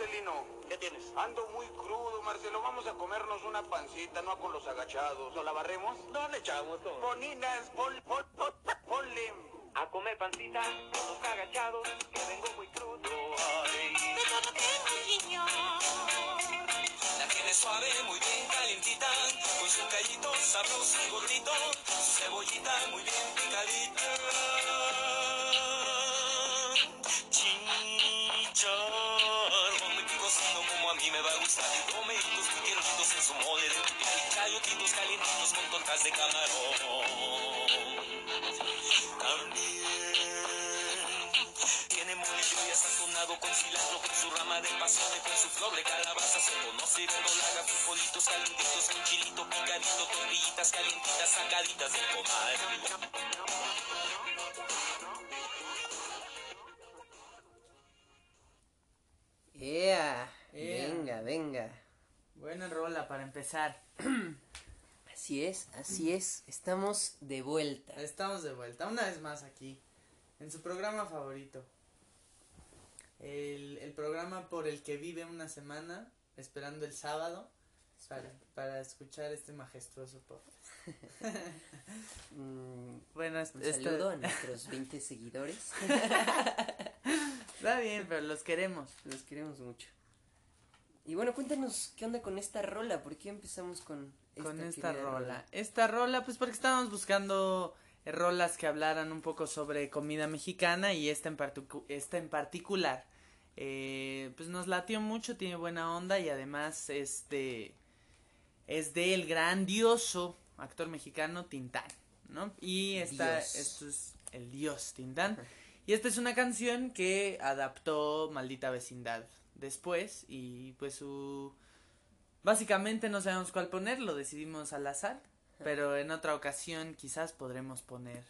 Marcelino. ¿Qué tienes? Ando muy crudo, Marcelo. Vamos a comernos una pancita, no con los agachados. ¿Lo la barremos? No le echamos todo. Boninas, pon, pon, pon, ponle. A comer pancita, todos agachados, que vengo muy crudo. Ay. La tiene suave, muy bien calientita, con su callito sabroso y gordito, su cebollita muy bien picadita. Tortas de camarón. También tiene molillo y sazonado con cilantro, con su rama de pasone, con su flor de calabaza, se conoce verdolaga, frijolitos calentitos, con chilito picadito, tortillitas calientitas sacaditas del comal. ¡Ea! Ea. Venga, venga. Buena rola para empezar. Así es, así es. Estamos de vuelta. Estamos de vuelta, una vez más aquí, en su programa favorito. El, el programa por el que vive una semana, esperando el sábado, para, para escuchar este majestuoso podcast. Mm, Bueno, es- un saludo a nuestros 20 seguidores. Está bien, pero los queremos. Los queremos mucho. Y bueno, cuéntanos qué onda con esta rola. ¿Por qué empezamos con con esta querida rola. Esta rola, pues porque estábamos buscando eh, rolas que hablaran un poco sobre comida mexicana y esta en, particu- esta en particular, eh, pues nos latió mucho, tiene buena onda y además este es del grandioso actor mexicano Tintán, ¿no? Y esta, Dios. esto es el dios Tintán. Y esta es una canción que adaptó Maldita Vecindad después y pues su... Básicamente no sabemos cuál poner, lo decidimos al azar, pero en otra ocasión quizás podremos poner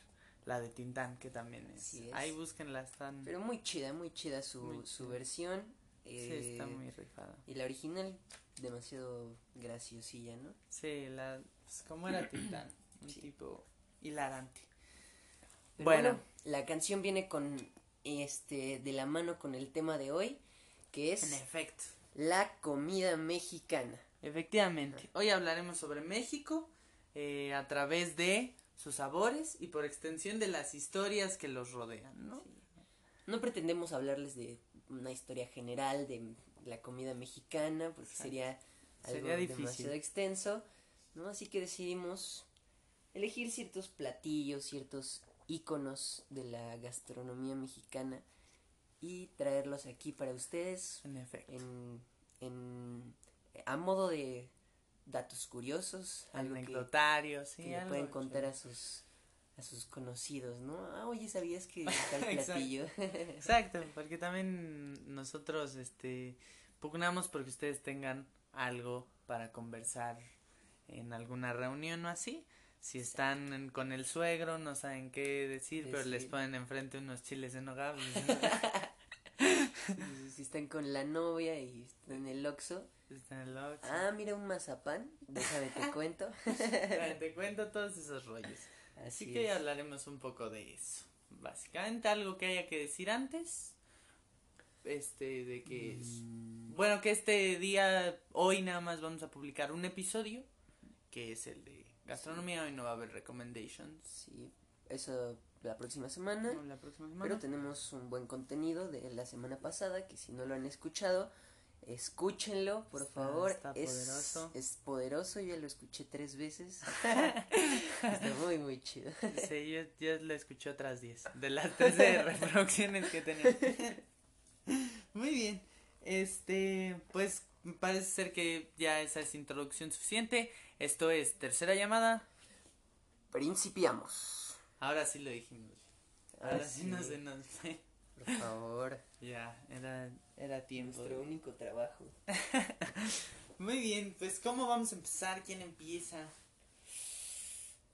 la de Tintán, que también es. Es. Ahí búsquenla, están... Pero muy chida, muy chida su, Muy su chida. versión. sí, eh, está muy rifada. Y la original, demasiado graciosilla, ¿no? Sí, la... Pues, como era Tintán, un Sí. tipo hilarante. Pero Bueno. la canción viene con este de la mano con el tema de hoy, que es En efecto. La comida mexicana. Efectivamente. Hoy hablaremos sobre México eh, a través de sus sabores y por extensión de las historias que los rodean, ¿no? No pretendemos hablarles de una historia general de la comida mexicana, porque Exacto. sería algo Sería demasiado extenso, ¿no? Así que decidimos elegir ciertos platillos, ciertos íconos de la gastronomía mexicana y traerlos aquí para ustedes En efecto. en, en a modo de datos curiosos, algo que, Anecdotarios, sí, que algo pueden contar a sus a sus conocidos, ¿no? Ah, oye, ¿sabías que tal Exacto. platillo? Exacto, porque también nosotros este pugnamos porque ustedes tengan algo para conversar en alguna reunión o así. Si están en- con el suegro, no saben qué decir, pero les ponen enfrente unos chiles en nogada. están con la novia y están en el Oxxo. Están en el Oxxo. Ah, mira un mazapán, déjame te cuento. Bueno, Te cuento todos esos rollos. Así, Así que es. hablaremos un poco de eso. Básicamente algo que haya que decir antes. Este, de que es... Mm, Bueno, que este día, hoy nada más vamos a publicar un episodio, que es el de gastronomía, hoy no va a haber recommendations. sí, eso la próxima semana. La próxima semana. Pero tenemos un buen contenido de la semana pasada que si no lo han escuchado, escúchenlo, por Está- favor. está es, poderoso. es poderoso, yo ya lo escuché tres veces. está muy, muy chido. Sí, yo, yo lo escuché otras 10, de las 13 reproducciones que tenía. Muy bien, este, pues parece ser que ya esa es introducción suficiente. Esto es tercera llamada. Principiamos. Ahora sí lo dijimos. Ahora Ahora sí sí. no se nos fue. Por favor, Ya, era, era tiempo. nuestro único trabajo. Muy bien, pues ¿cómo vamos a empezar? ¿Quién empieza?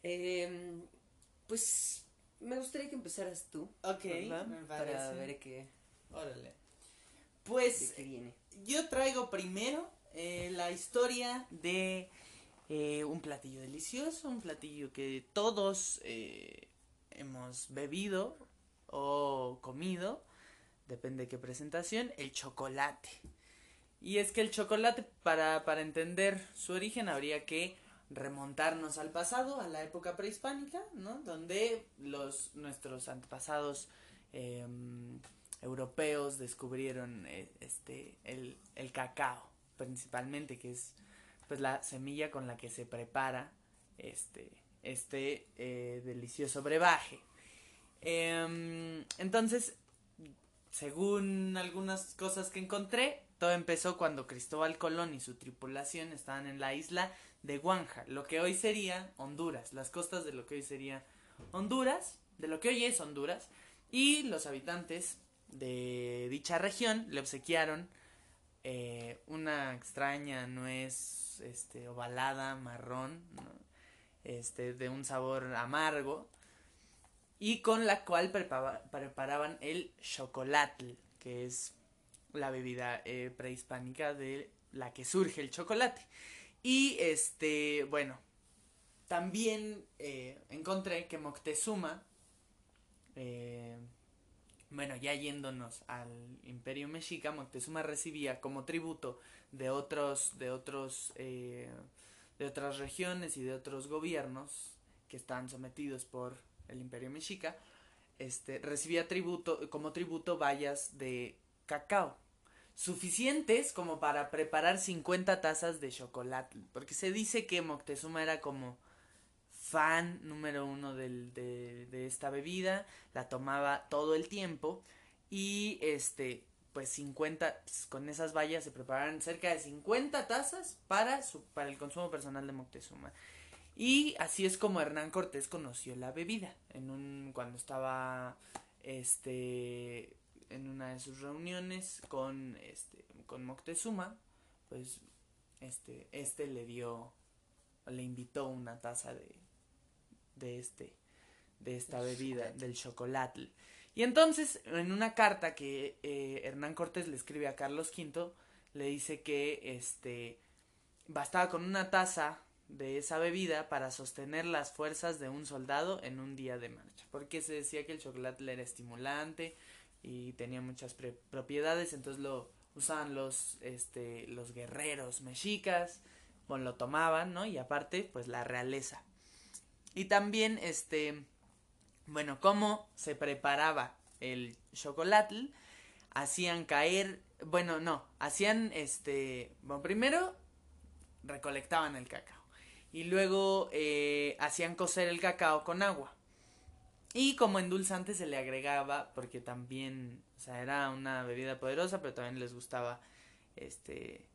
Em, pues me gustaría que empezaras tú. Ok, Para ver qué, Órale. Pues qué viene. yo traigo primero eh, la historia de eh, un platillo delicioso, un platillo que todos eh, hemos bebido o comido, depende de qué presentación, el chocolate. Y es que el chocolate, para, para entender su origen, habría que remontarnos al pasado, a la época prehispánica, ¿no? Donde los, nuestros antepasados em, europeos descubrieron eh, este, el, el cacao, principalmente, que es pues la semilla con la que se prepara este, este eh, delicioso brebaje. Em, entonces, según algunas cosas que encontré, todo empezó cuando Cristóbal Colón y su tripulación estaban en la isla de Guanja, lo que hoy sería Honduras, las costas de lo que hoy sería Honduras, de lo que hoy es Honduras, y los habitantes de dicha región le obsequiaron eh, una extraña nuez este, ovalada, marrón, este, de un sabor amargo, y con la cual preparaban el chocolate, que es la bebida eh, prehispánica de la que surge el chocolate. Y este, bueno, también eh, encontré que Moctezuma, eh, bueno, ya yéndonos al Imperio Mexica, Moctezuma recibía como tributo de otros, de otros, de otras regiones y de otros gobiernos que están sometidos por el Imperio Mexica, este, recibía tributo, como tributo vallas de cacao, suficientes como para preparar 50 tazas de chocolate, porque se dice que Moctezuma era como fan número uno del, de, de esta bebida, la tomaba todo el tiempo y este pues 50 pues, con esas vallas se prepararon cerca de 50 tazas para su para el consumo personal de Moctezuma. Y así es como Hernán Cortés conoció la bebida. En un, cuando estaba este en una de sus reuniones con este con Moctezuma, pues este este le dio le invitó una taza de de este de esta bebida del chocolate. Y entonces en una carta que eh, Hernán Cortés le escribe a Carlos V le dice que este bastaba con una taza de esa bebida para sostener las fuerzas de un soldado en un día de marcha, porque se decía que el chocolate era estimulante y tenía muchas propiedades, entonces lo usaban los este los guerreros mexicas, bueno, lo tomaban, ¿no? Y aparte, pues la realeza. Y también este bueno, cómo se preparaba el chocolate, hacían caer, bueno, no, hacían este, bueno, primero recolectaban el cacao y luego eh, hacían cocer el cacao con agua. Y como endulzante se le agregaba, porque también, o sea, era una bebida poderosa, pero también les gustaba este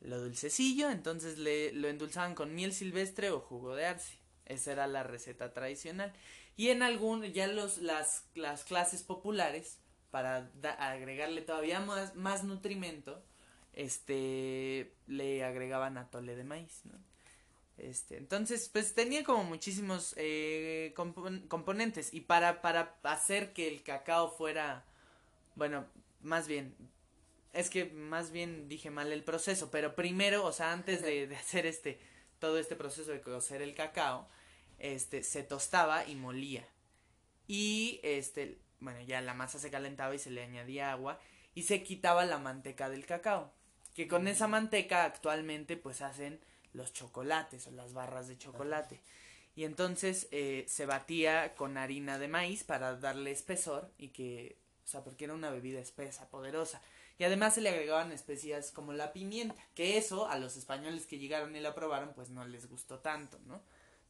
lo dulcecillo, entonces le, lo endulzaban con miel silvestre o jugo de arce. Esa era la receta tradicional. Y en algún, ya los, las, las clases populares, para agregarle todavía más, más nutrimento, este, le agregaban atole de maíz, ¿no? Este, entonces, pues tenía como muchísimos eh, componentes. Y para, para hacer que el cacao fuera, bueno, más bien, es que más bien dije mal el proceso, pero primero, o sea, antes de, de hacer este, todo este proceso de cocer el cacao, este, se tostaba y molía. Y este, bueno, ya la masa se calentaba y se le añadía agua y se quitaba la manteca del cacao. Que con esa manteca actualmente pues hacen los chocolates o las barras de chocolate. Y entonces eh, se batía con harina de maíz para darle espesor y que, o sea, porque era una bebida espesa, poderosa. Y además se le agregaban especias como la pimienta, que eso a los españoles que llegaron y la probaron pues no les gustó tanto, ¿no?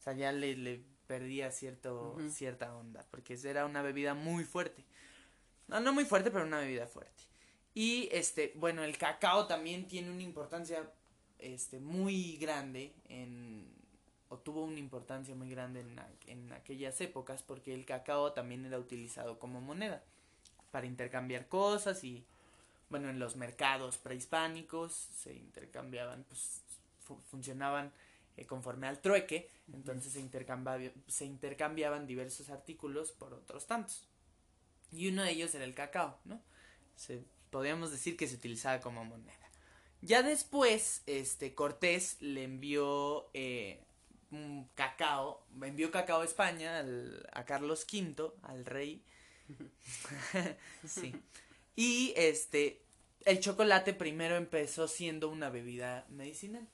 O sea, ya le, le perdía cierto, cierta onda, porque era una bebida muy fuerte. No, no muy fuerte, pero una bebida fuerte. Y este, bueno, el cacao también tiene una importancia este, muy grande en, o tuvo una importancia muy grande en, en aquellas épocas porque el cacao también era utilizado como moneda para intercambiar cosas y bueno en los mercados prehispánicos se intercambiaban pues funcionaban eh, conforme al trueque entonces se intercambiaban se intercambiaban diversos artículos por otros tantos. Y uno de ellos era el cacao no se podríamos decir que se utilizaba como moneda. Ya después, este, Cortés le envió eh, un cacao, envió cacao a España al, a Carlos V, al rey. sí. Y este, el chocolate primero empezó siendo una bebida medicinal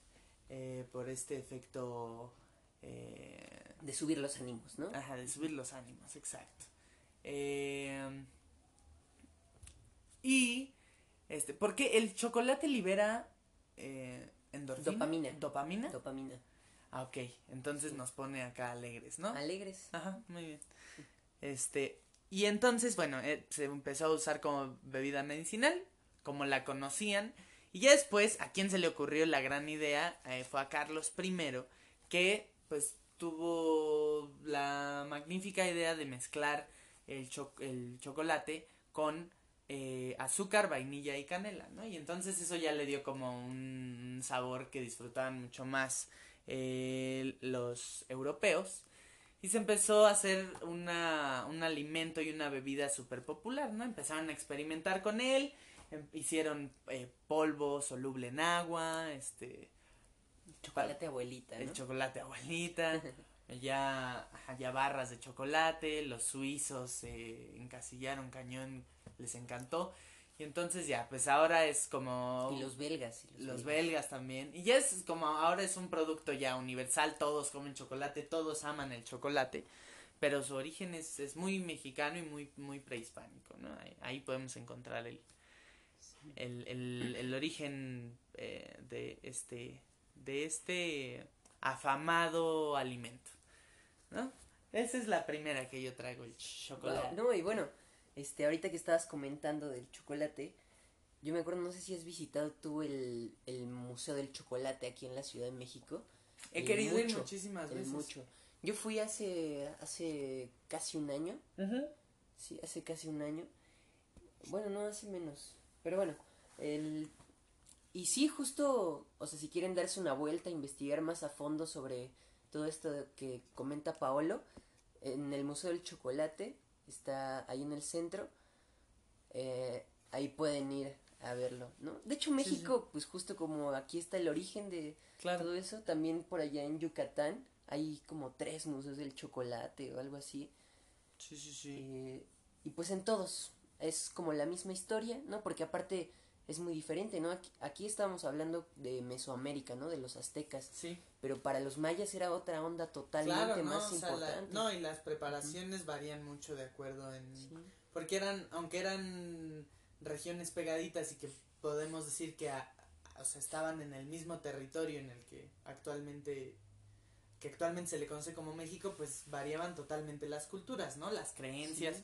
eh, por este efecto eh, De subir los ánimos, ¿no? Ajá, de subir los ánimos, exacto. Eh, y, este, porque el chocolate libera eh, endorfina. Dopamina. ¿Dopamina? Dopamina. ah, ok. Entonces nos pone acá alegres, ¿no? Alegres. Ajá, muy bien. Este, y entonces, bueno, eh, se empezó a usar como bebida medicinal, como la conocían. Y ya después, ¿a quién se le ocurrió la gran idea? Eh, fue a Carlos I, que pues tuvo la magnífica idea de mezclar el, el chocolate con eh, azúcar, vainilla y canela, ¿no? Y entonces eso ya le dio como un sabor que disfrutaban mucho más eh, los europeos. Y se empezó a hacer una, un alimento y una bebida súper popular, ¿no? Empezaron a experimentar con él, hicieron eh, polvo soluble en agua, este, Chocolate abuelita, ¿no? el chocolate abuelita, ya, ajá, ya barras de chocolate, los suizos se encasillaron cañón, les encantó. Y entonces ya, pues ahora es como... Y los belgas. y Los belgas también. Y ya es como ahora es un producto ya universal, todos comen chocolate, todos aman el chocolate, pero su origen es, es muy mexicano y muy, muy prehispánico, ¿no? Ahí, ahí podemos encontrar el, el, el, el origen eh, de este de este afamado alimento, ¿no? Esa es la primera que yo traigo, el chocolate. No, y bueno, este, ahorita que estabas comentando del chocolate, yo me acuerdo, no sé si has visitado tú el, el Museo del Chocolate aquí en la Ciudad de México. He El querido ir Mucho, muchísimas el veces. mucho. Yo fui hace, hace casi un año, Ujú. sí, hace casi un año. Bueno, no, hace menos, pero bueno, el... Y sí, justo, o sea, si quieren darse una vuelta, investigar más a fondo sobre todo esto que comenta Paolo, en el Museo del Chocolate, está ahí en el centro, eh, ahí pueden ir a verlo, ¿no? De hecho, México, pues justo como aquí está el origen de Claro. todo eso, también por allá en Yucatán hay como tres museos del chocolate o algo así. Sí, sí, sí. Eh, y pues en todos es como la misma historia, ¿no? Porque aparte es muy diferente, ¿no? Aquí, aquí estábamos hablando de Mesoamérica, ¿no? De los aztecas, Sí. pero para los mayas era otra onda totalmente Claro, ¿no? más O sea, la- importante. no, y las preparaciones varían mucho de acuerdo en... Sí. Porque eran, aunque eran regiones pegaditas y que podemos decir que a- o sea, estaban en el mismo territorio en el que actualmente que actualmente se le conoce como México, pues variaban totalmente las culturas, ¿no? Las creencias. Sí.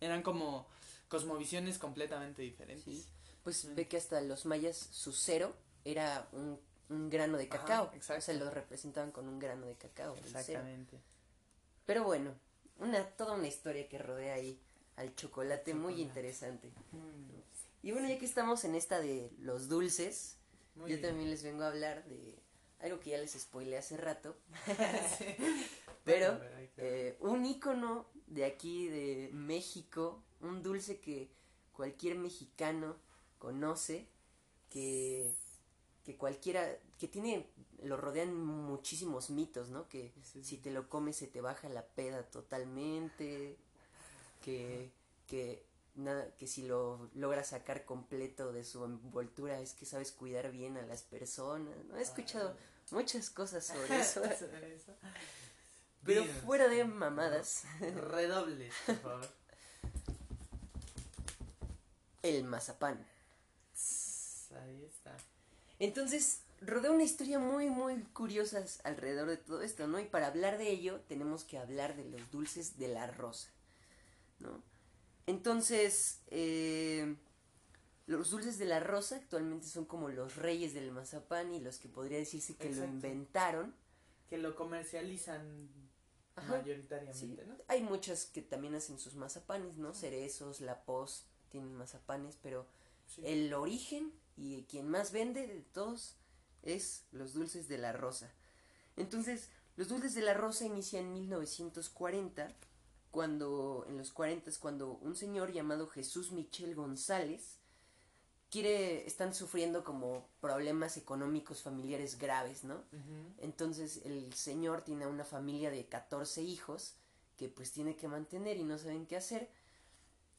Eran como cosmovisiones completamente diferentes. Sí. Pues ve que hasta los mayas su cero era un, un grano de Ajá, cacao. exacto. O sea, lo representaban con un grano de cacao. Exactamente. Pero bueno, una, toda una historia que rodea ahí al chocolate, muy interesante. Mm, Y bueno, ya que estamos en esta de los dulces, muy yo bien. también les vengo a hablar de algo que ya les spoilé hace rato, Sí. pero eh, un ícono de aquí de México, un dulce que cualquier mexicano conoce, que, que cualquiera, que tiene, lo rodean muchísimos mitos, ¿no? Que Sí, si te lo comes se te baja la peda totalmente, que, que, nada, que si lo logras sacar completo de su envoltura es que sabes cuidar bien a las personas, ¿no? He escuchado muchas cosas sobre eso, Sobre eso. pero fuera de mamadas, Redobles, por favor. El mazapán. Ahí está. Entonces, rodea una historia muy, muy curiosa alrededor de todo esto, ¿no? Y para hablar de ello, tenemos que hablar de los dulces de la rosa, ¿no? Entonces, eh, los dulces de la rosa actualmente son como los reyes del mazapán y los que podría decirse que lo inventaron. Que lo comercializan Ajá, mayoritariamente, Sí, ¿no? hay muchas que también hacen sus mazapanes, ¿no? Cerezos, La Pos tienen mazapanes, pero Sí. el origen y quien más vende de todos es los dulces de la rosa. Entonces, los dulces de la rosa inician en 1940, cuando, en los 40 cuando un señor llamado Jesús Michel González quiere, están sufriendo como problemas económicos familiares graves, ¿no? Entonces el señor tiene una familia de 14 hijos que pues tiene que mantener y no saben qué hacer.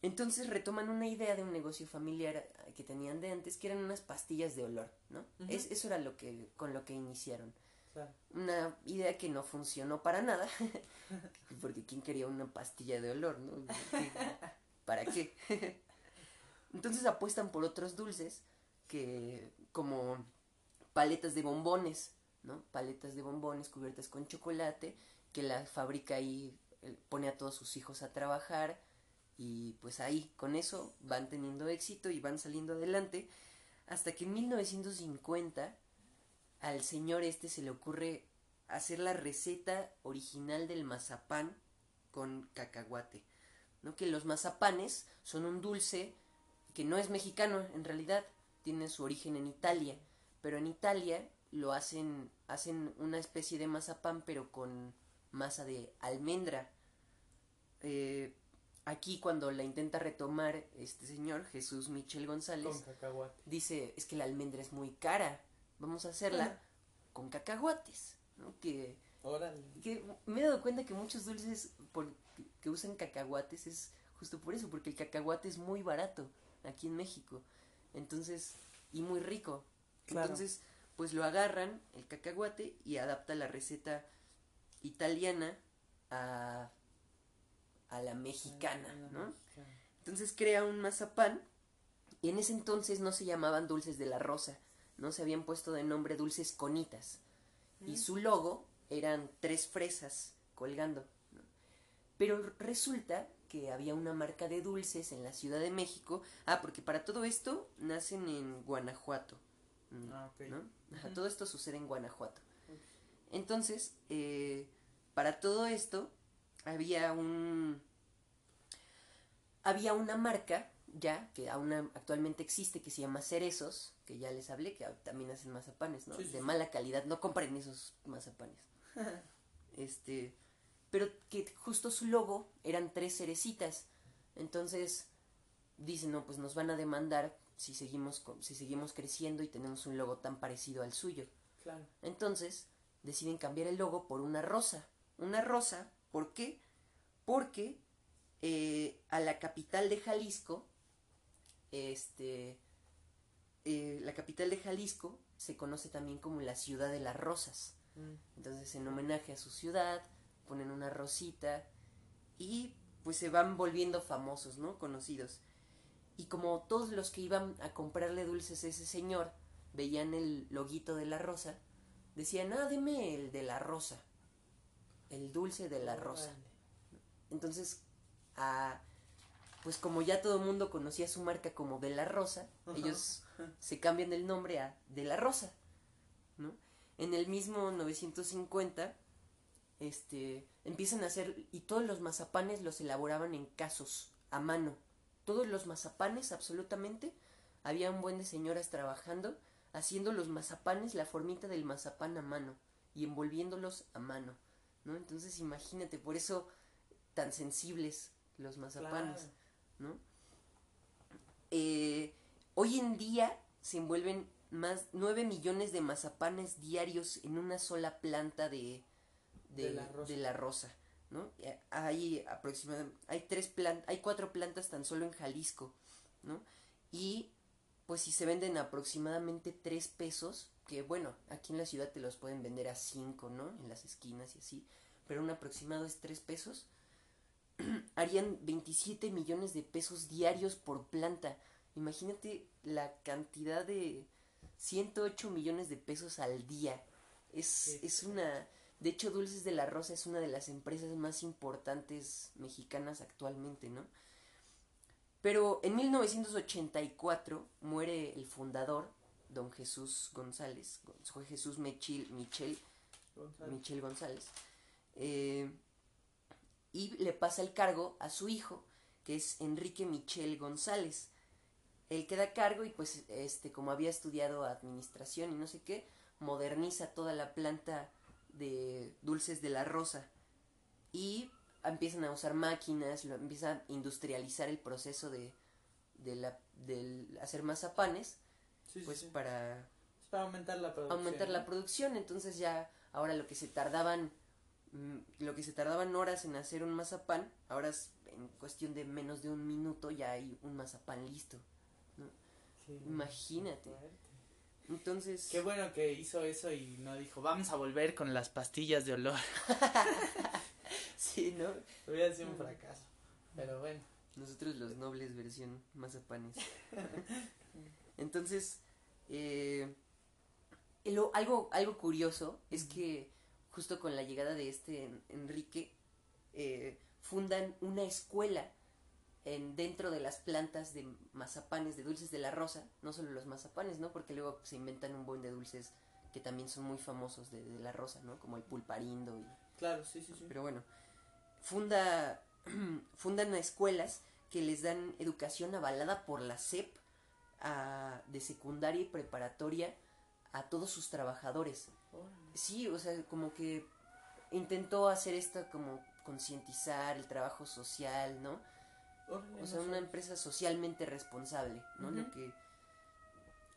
Entonces retoman una idea de un negocio familiar eh, que tenían de antes, que eran unas pastillas de olor, ¿no? Es, eso era lo que, con lo que iniciaron. Claro. Una idea que no funcionó para nada, porque ¿quién quería una pastilla de olor, no? ¿Qué- ¿Para qué? Entonces apuestan por otros dulces, que como paletas de bombones, ¿no? Paletas de bombones cubiertas con chocolate, que la fábrica ahí eh, pone a todos sus hijos a trabajar y pues ahí con eso van teniendo éxito y van saliendo adelante hasta que en 1950 al señor este se le ocurre hacer la receta original del mazapán con cacahuate, ¿no? Que los mazapanes son un dulce que no es mexicano en realidad, tiene su origen en Italia, pero en Italia lo hacen hacen una especie de mazapán pero con masa de almendra. Eh, aquí cuando la intenta retomar este señor Jesús Michel González Con cacahuate. dice es que la almendra es muy cara, vamos a hacerla con cacahuates, ¿no? Que, Órale. que me he dado cuenta que muchos dulces por, que usan cacahuates es justo por eso, porque el cacahuate es muy barato aquí en México, entonces, y muy rico. Claro. Entonces, pues lo agarran, el cacahuate, y adapta la receta italiana a, a la mexicana, ¿no? Entonces crea un mazapán y en ese entonces no se llamaban dulces de la rosa, no se habían puesto de nombre dulces conitas. Y su logo eran tres fresas colgando. ¿no? Pero resulta que había una marca de dulces en la Ciudad de México. Ah, porque para todo esto nacen en Guanajuato. Ah, ok. ¿no? Ajá, todo esto sucede en Guanajuato. Entonces, eh, para todo esto había un había una marca ya que aún actualmente existe que se llama Cerezos, que ya les hablé que también hacen mazapanes, ¿no? Sí, sí, de mala calidad, no compren esos mazapanes. este, pero que justo su logo eran tres cerecitas. Entonces dicen, "No, pues nos van a demandar si seguimos con- si seguimos creciendo y tenemos un logo tan parecido al suyo." Claro. Entonces deciden cambiar el logo por una rosa. Una rosa, ¿por qué? Porque eh, a la capital de Jalisco, este, eh, la capital de Jalisco se conoce también como la ciudad de las rosas. Mm. Entonces, en homenaje a su ciudad, ponen una rosita y pues se van volviendo famosos, ¿no? Conocidos. Y como todos los que iban a comprarle dulces a ese señor veían el loguito de la rosa, decían, ah, deme el de la rosa. El dulce de la rosa. Entonces, a- pues como ya todo el mundo conocía su marca como de la Rosa, ellos se cambian el nombre a de la Rosa, ¿no? En el mismo 950, este, empiezan a hacer, y todos los mazapanes los elaboraban en casos, a mano. Todos los mazapanes, absolutamente, había un buen de señoras trabajando, haciendo los mazapanes, la formita del mazapán a mano, y envolviéndolos a mano, ¿no? Entonces imagínate, por eso tan sensibles los mazapanes, Claro. ¿no? Eh, hoy en día se envuelven más 9 millones de mazapanes diarios en una sola planta de, de, De la rosa. de la rosa, ¿no? Eh, Hay aproximadamente, hay tres plantas, hay cuatro plantas tan solo en Jalisco, ¿no? Y pues si se venden aproximadamente 3 pesos, que bueno, aquí en la ciudad te los pueden vender a 5, ¿no? En las esquinas y así, pero un aproximado es 3 pesos, harían 27 millones de pesos diarios por planta. Imagínate la cantidad de 108 millones de pesos al día. Es, es una... De hecho, Dulces de la Rosa es una de las empresas más importantes mexicanas actualmente, ¿no? Pero en 1984 muere el fundador, don Jesús González, Gon- Jesús Michel, Michel, Gonzalo. Michel González. eh, y le pasa el cargo a su hijo, que es Enrique Michel González. Él queda a cargo y pues este como había estudiado administración y no sé qué, moderniza toda la planta de dulces de la rosa y empiezan a usar máquinas, lo empieza a industrializar el proceso de, de la del hacer mazapanes, Sí, pues sí. para aumentar la producción. aumentar la ¿no? producción, entonces ya ahora lo que se tardaban mm, lo que se tardaban horas en hacer un mazapán, ahora es en cuestión de menos de un minuto ya hay un mazapán listo. Imagínate. Entonces, Qué bueno que hizo eso y no dijo, vamos a volver con las pastillas de olor. sí, ¿no? Hubiera sido un fracaso. Pero bueno. Nosotros los nobles versión mazapanes. Entonces, eh, lo- algo, algo curioso es que justo con la llegada de este En- Enrique, eh, fundan una escuela en, dentro de las plantas de mazapanes, de dulces de la rosa, no solo los mazapanes, ¿no? Porque luego se inventan un buen de dulces que también son muy famosos de, de la rosa, ¿no? Como el pulparindo y Claro, sí, sí, sí. pero bueno, funda, fundan escuelas que les dan educación avalada por la SEP a- de secundaria y preparatoria a todos sus trabajadores. Sí, o sea, como que intentó hacer esto como concientizar el trabajo social, ¿no? O sea, una empresa socialmente responsable, ¿no? Lo que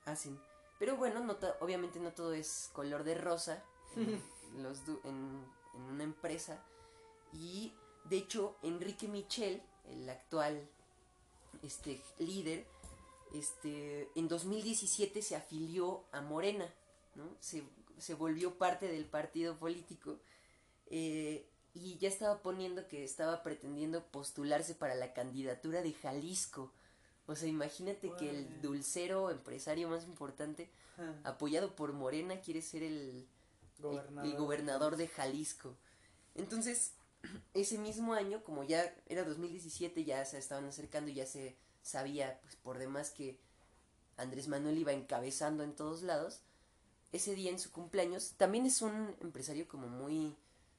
hacen. Pero bueno, no obviamente no todo es color de rosa en, los en una empresa. Y de hecho, Enrique Michel, el actual este, líder, este, en 2017 se afilió a Morena, ¿no? Se, se volvió parte del partido político. eh, y ya estaba poniendo que estaba pretendiendo postularse para la candidatura de Jalisco. O sea, imagínate que el dulcero empresario más importante, apoyado por Morena, quiere ser el, el- Gobernador. el gobernador de Jalisco. Entonces, ese mismo año, como ya era 2017, ya se estaban acercando y ya se sabía pues, por demás que Andrés Manuel iba encabezando en todos lados. Ese día en su cumpleaños, también es un empresario como muy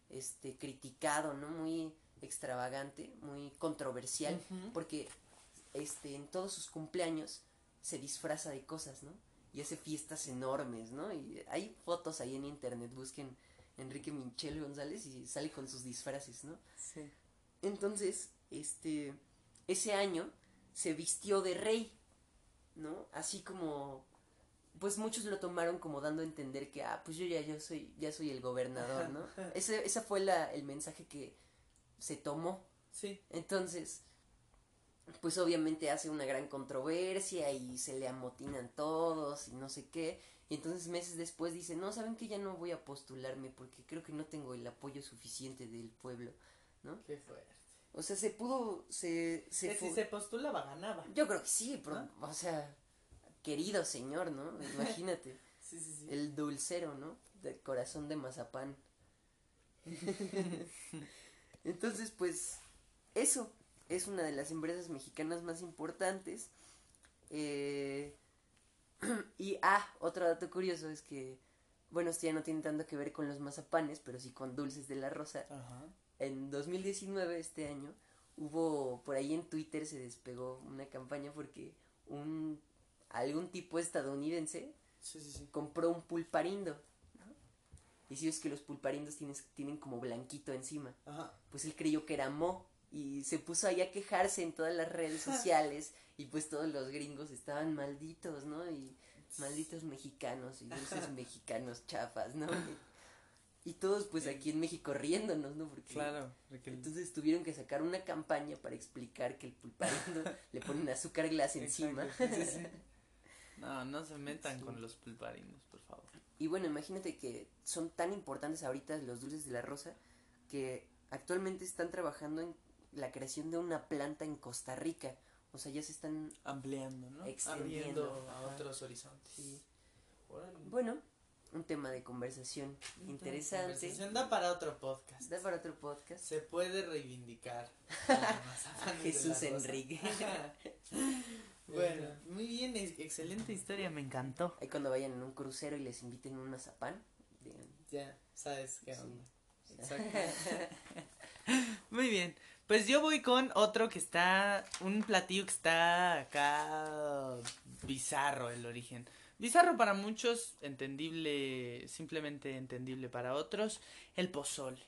este criticado, ¿no? Muy extravagante, muy controversial, porque este en todos sus cumpleaños se disfraza de cosas, ¿no? Y hace fiestas enormes, ¿no? Y hay fotos ahí en internet, busquen Enrique Michel González y sale con sus disfraces, ¿no? Sí. Entonces, este, ese año se vistió de rey, ¿no? Así como, pues muchos lo tomaron como dando a entender que, ah, pues yo ya yo soy, ya soy el gobernador, ¿no? Ese, ese fue la, el mensaje que se tomó. Sí. Entonces, pues obviamente hace una gran controversia y se le amotinan todos y no sé qué. Y entonces meses después dice, no, ¿saben que Ya no voy a postularme porque creo que no tengo el apoyo suficiente del pueblo, ¿no? Qué fuerte. O sea, se pudo, se, se Que si se postulaba, ganaba. Yo creo que sí, pero, o sea, querido señor, ¿no? Imagínate, Sí, sí, sí. el dulcero, ¿no? Del corazón de mazapán. Entonces, pues, eso es una de las empresas mexicanas más importantes. Eh, y, ah, otro dato curioso es que, bueno, esto ya no tiene tanto que ver con los mazapanes, pero sí con dulces de la rosa. Ajá. En 2019, este año, hubo por ahí en Twitter se despegó una campaña porque un algún tipo estadounidense Sí, sí, sí. compró un pulparindo. ¿no? Y si ves que los pulparindos tienes, tienen como blanquito encima. Ajá. Pues él creyó que era mo y se puso ahí a quejarse en todas las redes sociales y pues todos los gringos estaban malditos, ¿no? Y malditos mexicanos y dulces mexicanos chafas, ¿no? Y, todos pues aquí en México riéndonos, ¿no? Porque Claro. entonces tuvieron que sacar una campaña para explicar que el pulparindo le ponen azúcar glass encima. Exacto, sí, sí, sí. No, no se metan con los pulparinos, por favor. Y bueno, imagínate que son tan importantes ahorita los dulces de la rosa que actualmente están trabajando en la creación de una planta en Costa Rica. O sea, ya se están... Ampliando, ¿no? Extendiendo, Abriendo a ajá. otros horizontes. Sí. Bueno, un tema de conversación interesante. Conversación da para otro podcast. Da para otro podcast. Se puede reivindicar. a Jesús. Enrique. bueno, muy bien, ex- excelente historia, me encantó. Ahí cuando vayan en un crucero y les inviten un mazapán, digan, Ya, sabes qué Sí. onda. Exacto. Muy bien. Pues yo voy con otro que está. Un platillo que está acá. Bizarro el origen. Bizarro para muchos, entendible, simplemente entendible para otros. El pozole.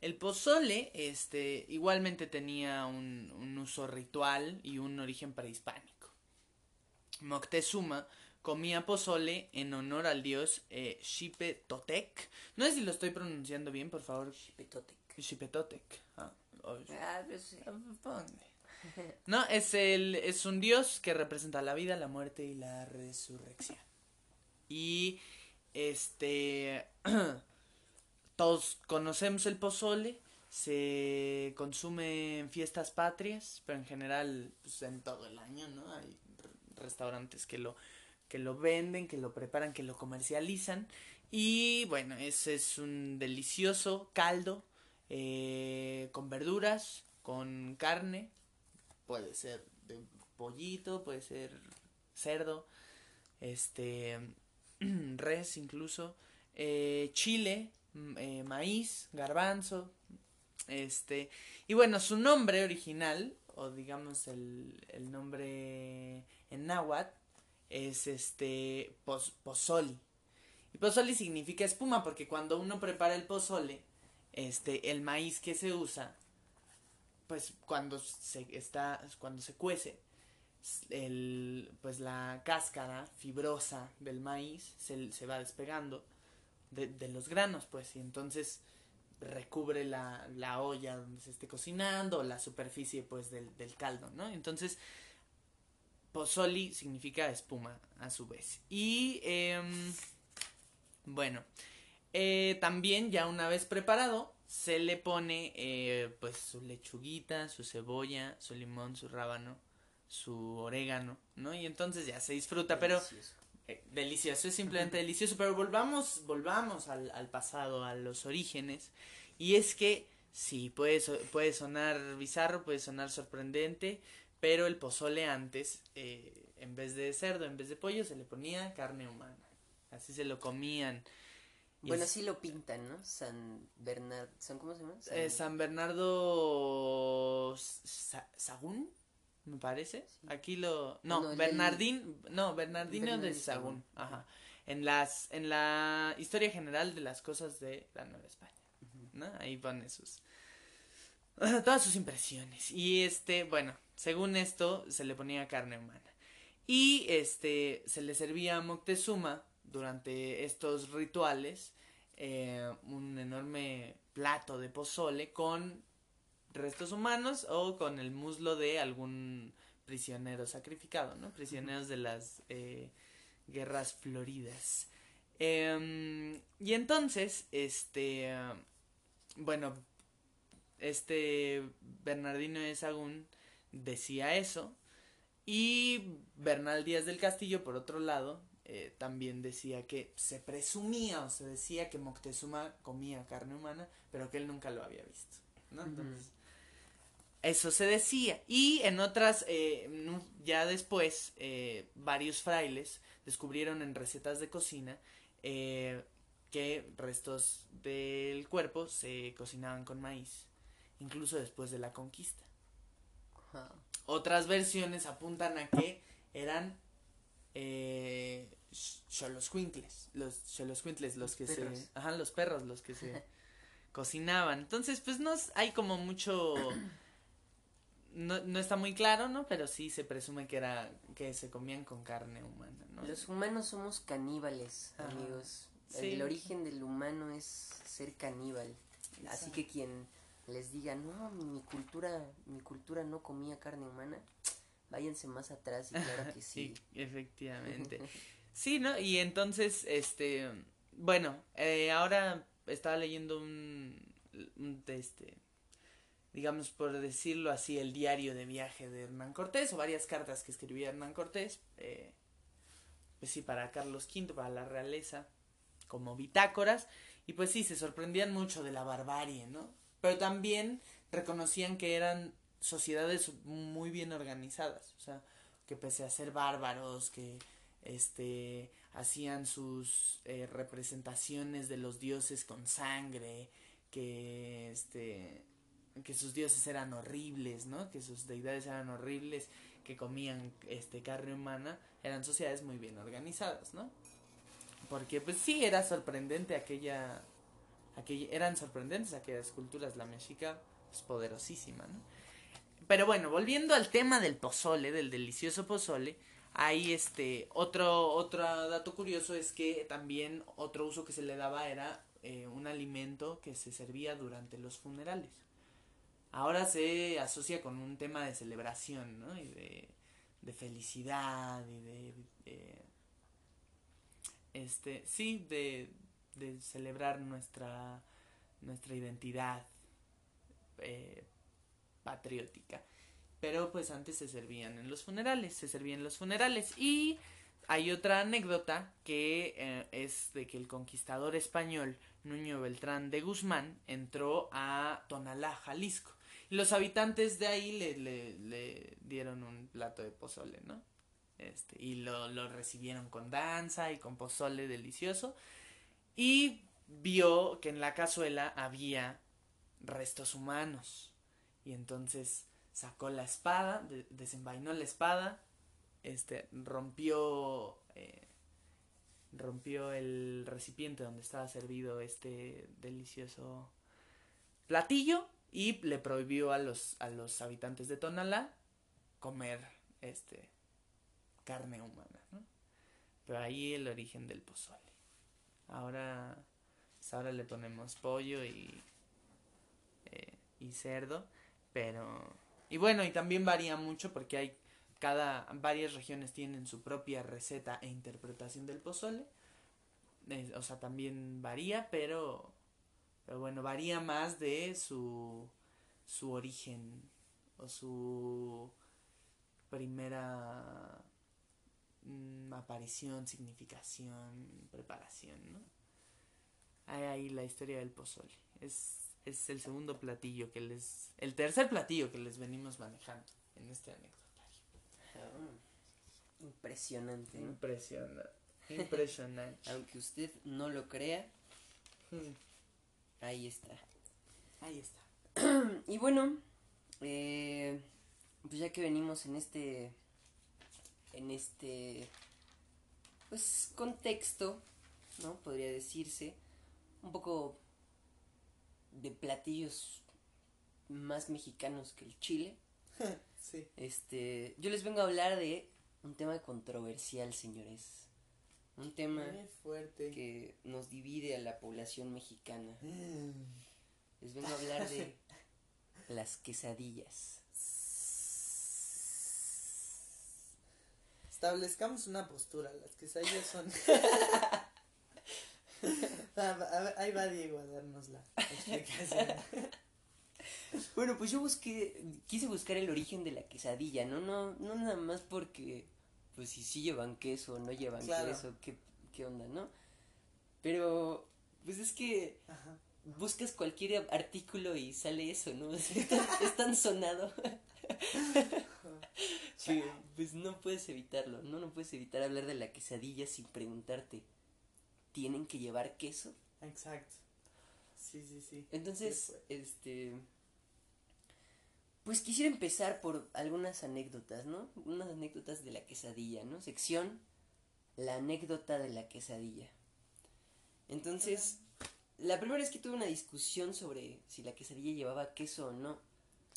El pozole, este, igualmente tenía un, un uso ritual y un origen prehispánico. Moctezuma comía pozole en honor al dios eh, Xipe Totec. No sé si lo estoy pronunciando bien, por favor. Chipetotec. Xipe Totec. Ah, o- Ah, pues, ponle. No, es el es un dios que representa la vida, la muerte y la resurrección. Y este todos conocemos el pozole, se consume en fiestas patrias, pero en general pues, en todo el año, ¿no? Hay restaurantes que lo que lo venden, que lo preparan, que lo comercializan y bueno, ese es un delicioso caldo eh, con verduras, con carne, puede ser de pollito, puede ser cerdo, este, res incluso, eh, chile, mm, eh, maíz, garbanzo, este, y bueno, su nombre original, o digamos el, el nombre en náhuatl, es este, pozoli. Y pozoli significa espuma porque cuando uno prepara el pozole, este, el maíz que se usa, pues cuando se está, cuando se cuece, el, pues la cáscara fibrosa del maíz se, va despegando de, de los granos, pues, y entonces recubre la, la olla donde se esté cocinando, la superficie, pues, del, del caldo, ¿no? Entonces, pozoli significa espuma, a su vez. Y, em, bueno, eh, también ya una vez preparado, se le pone eh, pues su lechuguita, su cebolla, su limón, su rábano, su orégano, ¿no? Y entonces ya se disfruta, pero delicioso. eh, delicioso, es simplemente delicioso, pero volvamos, volvamos al, al pasado, a los orígenes. Y es que sí, puede, puede sonar bizarro, puede sonar sorprendente, pero el pozole antes, eh, en vez de cerdo, en vez de pollo, se le ponía carne humana. Así se lo comían. Bueno, es- así lo pintan, ¿no? San Bernardo. ¿San cómo se llama? San- eh, San Bernardo Sa- Sagún, me parece. Aquí lo no, No, el Bernardín, no, Bernardino de Sagún, Sagún. ajá. En las en la historia general de las cosas de la Nueva España, ¿no? Ahí pone sus todas sus impresiones. Y este, bueno, según esto se le ponía carne humana. Y este se le servía a Moctezuma durante estos rituales eh, un enorme plato de pozole con restos humanos o con el muslo de algún prisionero sacrificado, ¿no? Prisioneros de las eh, guerras floridas. Em, y entonces, este, bueno, este Bernardino de Sagún decía eso y Bernal Díaz del Castillo, por otro lado, eh, también decía que se presumía o se decía que Moctezuma comía carne humana, pero que él nunca lo había visto, ¿no? Entonces, eso se decía. Y en otras, eh, ya después, eh, varios frailes descubrieron en recetas de cocina eh, que restos del cuerpo se cocinaban con maíz, incluso después de la conquista. Otras versiones apuntan a que eran eh, xoloscuincles, los xoloscuincles, los que Perros. se, ajá, los perros, los que se cocinaban. Entonces, pues no hay como mucho no, no está muy claro, ¿no? Pero sí se presume que era que se comían con carne humana, ¿no? Los humanos somos caníbales, Ajá. amigos. Sí. El origen del humano es ser caníbal. Así que quien les diga, no, mi cultura, mi cultura no comía carne humana, váyanse más atrás y claro que sí. Sí, efectivamente. Sí, ¿no? Y entonces, este, bueno, eh, ahora estaba leyendo un, un, este, digamos por decirlo así, el diario de viaje de Hernán Cortés, o varias cartas que escribía Hernán Cortés, eh, pues sí, para Carlos V, para la realeza, como bitácoras, y pues sí, se sorprendían mucho de la barbarie, ¿no? Pero también reconocían que eran sociedades muy bien organizadas, o sea, que pese a ser bárbaros, que este hacían sus eh, representaciones de los dioses con sangre, que este que sus dioses eran horribles, ¿no? Que sus deidades eran horribles, que comían este carne humana, eran sociedades muy bien organizadas, ¿no? Porque pues sí era sorprendente aquella aquella eran sorprendentes aquellas culturas, la mexica es poderosísima, ¿no? Pero bueno, volviendo al tema del pozole, del delicioso pozole, hay este otro otro dato curioso es que también otro uso que se le daba era eh, un alimento que se servía durante los funerales. ahora se asocia con un tema de celebración, ¿no? Y de, de felicidad y de, de- este, sí, de, de celebrar nuestra, nuestra identidad eh, patriótica. Pero pues antes se servían en los funerales, se servían en los funerales. Y hay otra anécdota que eh, es de que el conquistador español Nuño Beltrán de Guzmán entró a Tonalá, Jalisco. Y los habitantes de ahí le, le, le dieron un plato de pozole, ¿no? Este, y lo, lo recibieron con danza y con pozole delicioso. Y vio que en la cazuela había restos humanos. Y entonces sacó la espada, de- desenvainó la espada, este, rompió, eh, rompió el recipiente donde estaba servido este delicioso platillo y le prohibió a los, a los habitantes de Tonalá comer este carne humana, ¿no? Pero ahí el origen del pozole. Ahora, pues ahora le ponemos pollo y, eh, y cerdo, pero... Y bueno, y también varía mucho porque hay cada... varias regiones tienen su propia receta e interpretación del pozole. O sea, también varía, pero... Pero bueno, varía más de su, su origen o su primera mm, aparición, significación, preparación, ¿no? Hay ahí la historia del pozole. Es, es el segundo platillo que les... El tercer platillo que les venimos manejando en este anecdotario. Impresionante, ¿no? Impresionante. Impresionante. Aunque usted no lo crea, Hmm, ahí está. ahí está. Y bueno, eh, pues ya que venimos en este, en este, pues contexto, ¿no? Podría decirse, un poco de platillos más mexicanos que el chile. Sí. Este, yo les vengo a hablar de un tema controversial, señores. Un tema fuerte. que nos divide a la población mexicana. Mm. Les vengo a hablar de las quesadillas. Establezcamos una postura, las quesadillas son... Ah, ahí va Diego a darnos la explicación. Bueno, pues yo busqué, quise buscar el origen de la quesadilla, ¿no? No, no nada más porque, pues si sí llevan queso o no llevan Claro. queso, qué, qué onda, ¿no? Pero, pues es que Ajá. buscas cualquier artículo y sale eso, ¿no? Es tan, es tan sonado. pues no puedes evitarlo, ¿no? No puedes evitar hablar de la quesadilla sin preguntarte, ¿tienen que llevar queso? Exacto. Sí, sí, sí. Entonces, este. Pues quisiera empezar por algunas anécdotas, ¿no? Unas anécdotas de la quesadilla, ¿no? Sección La anécdota de la quesadilla. Entonces, la primera vez que tuve una discusión sobre si la quesadilla llevaba queso o no.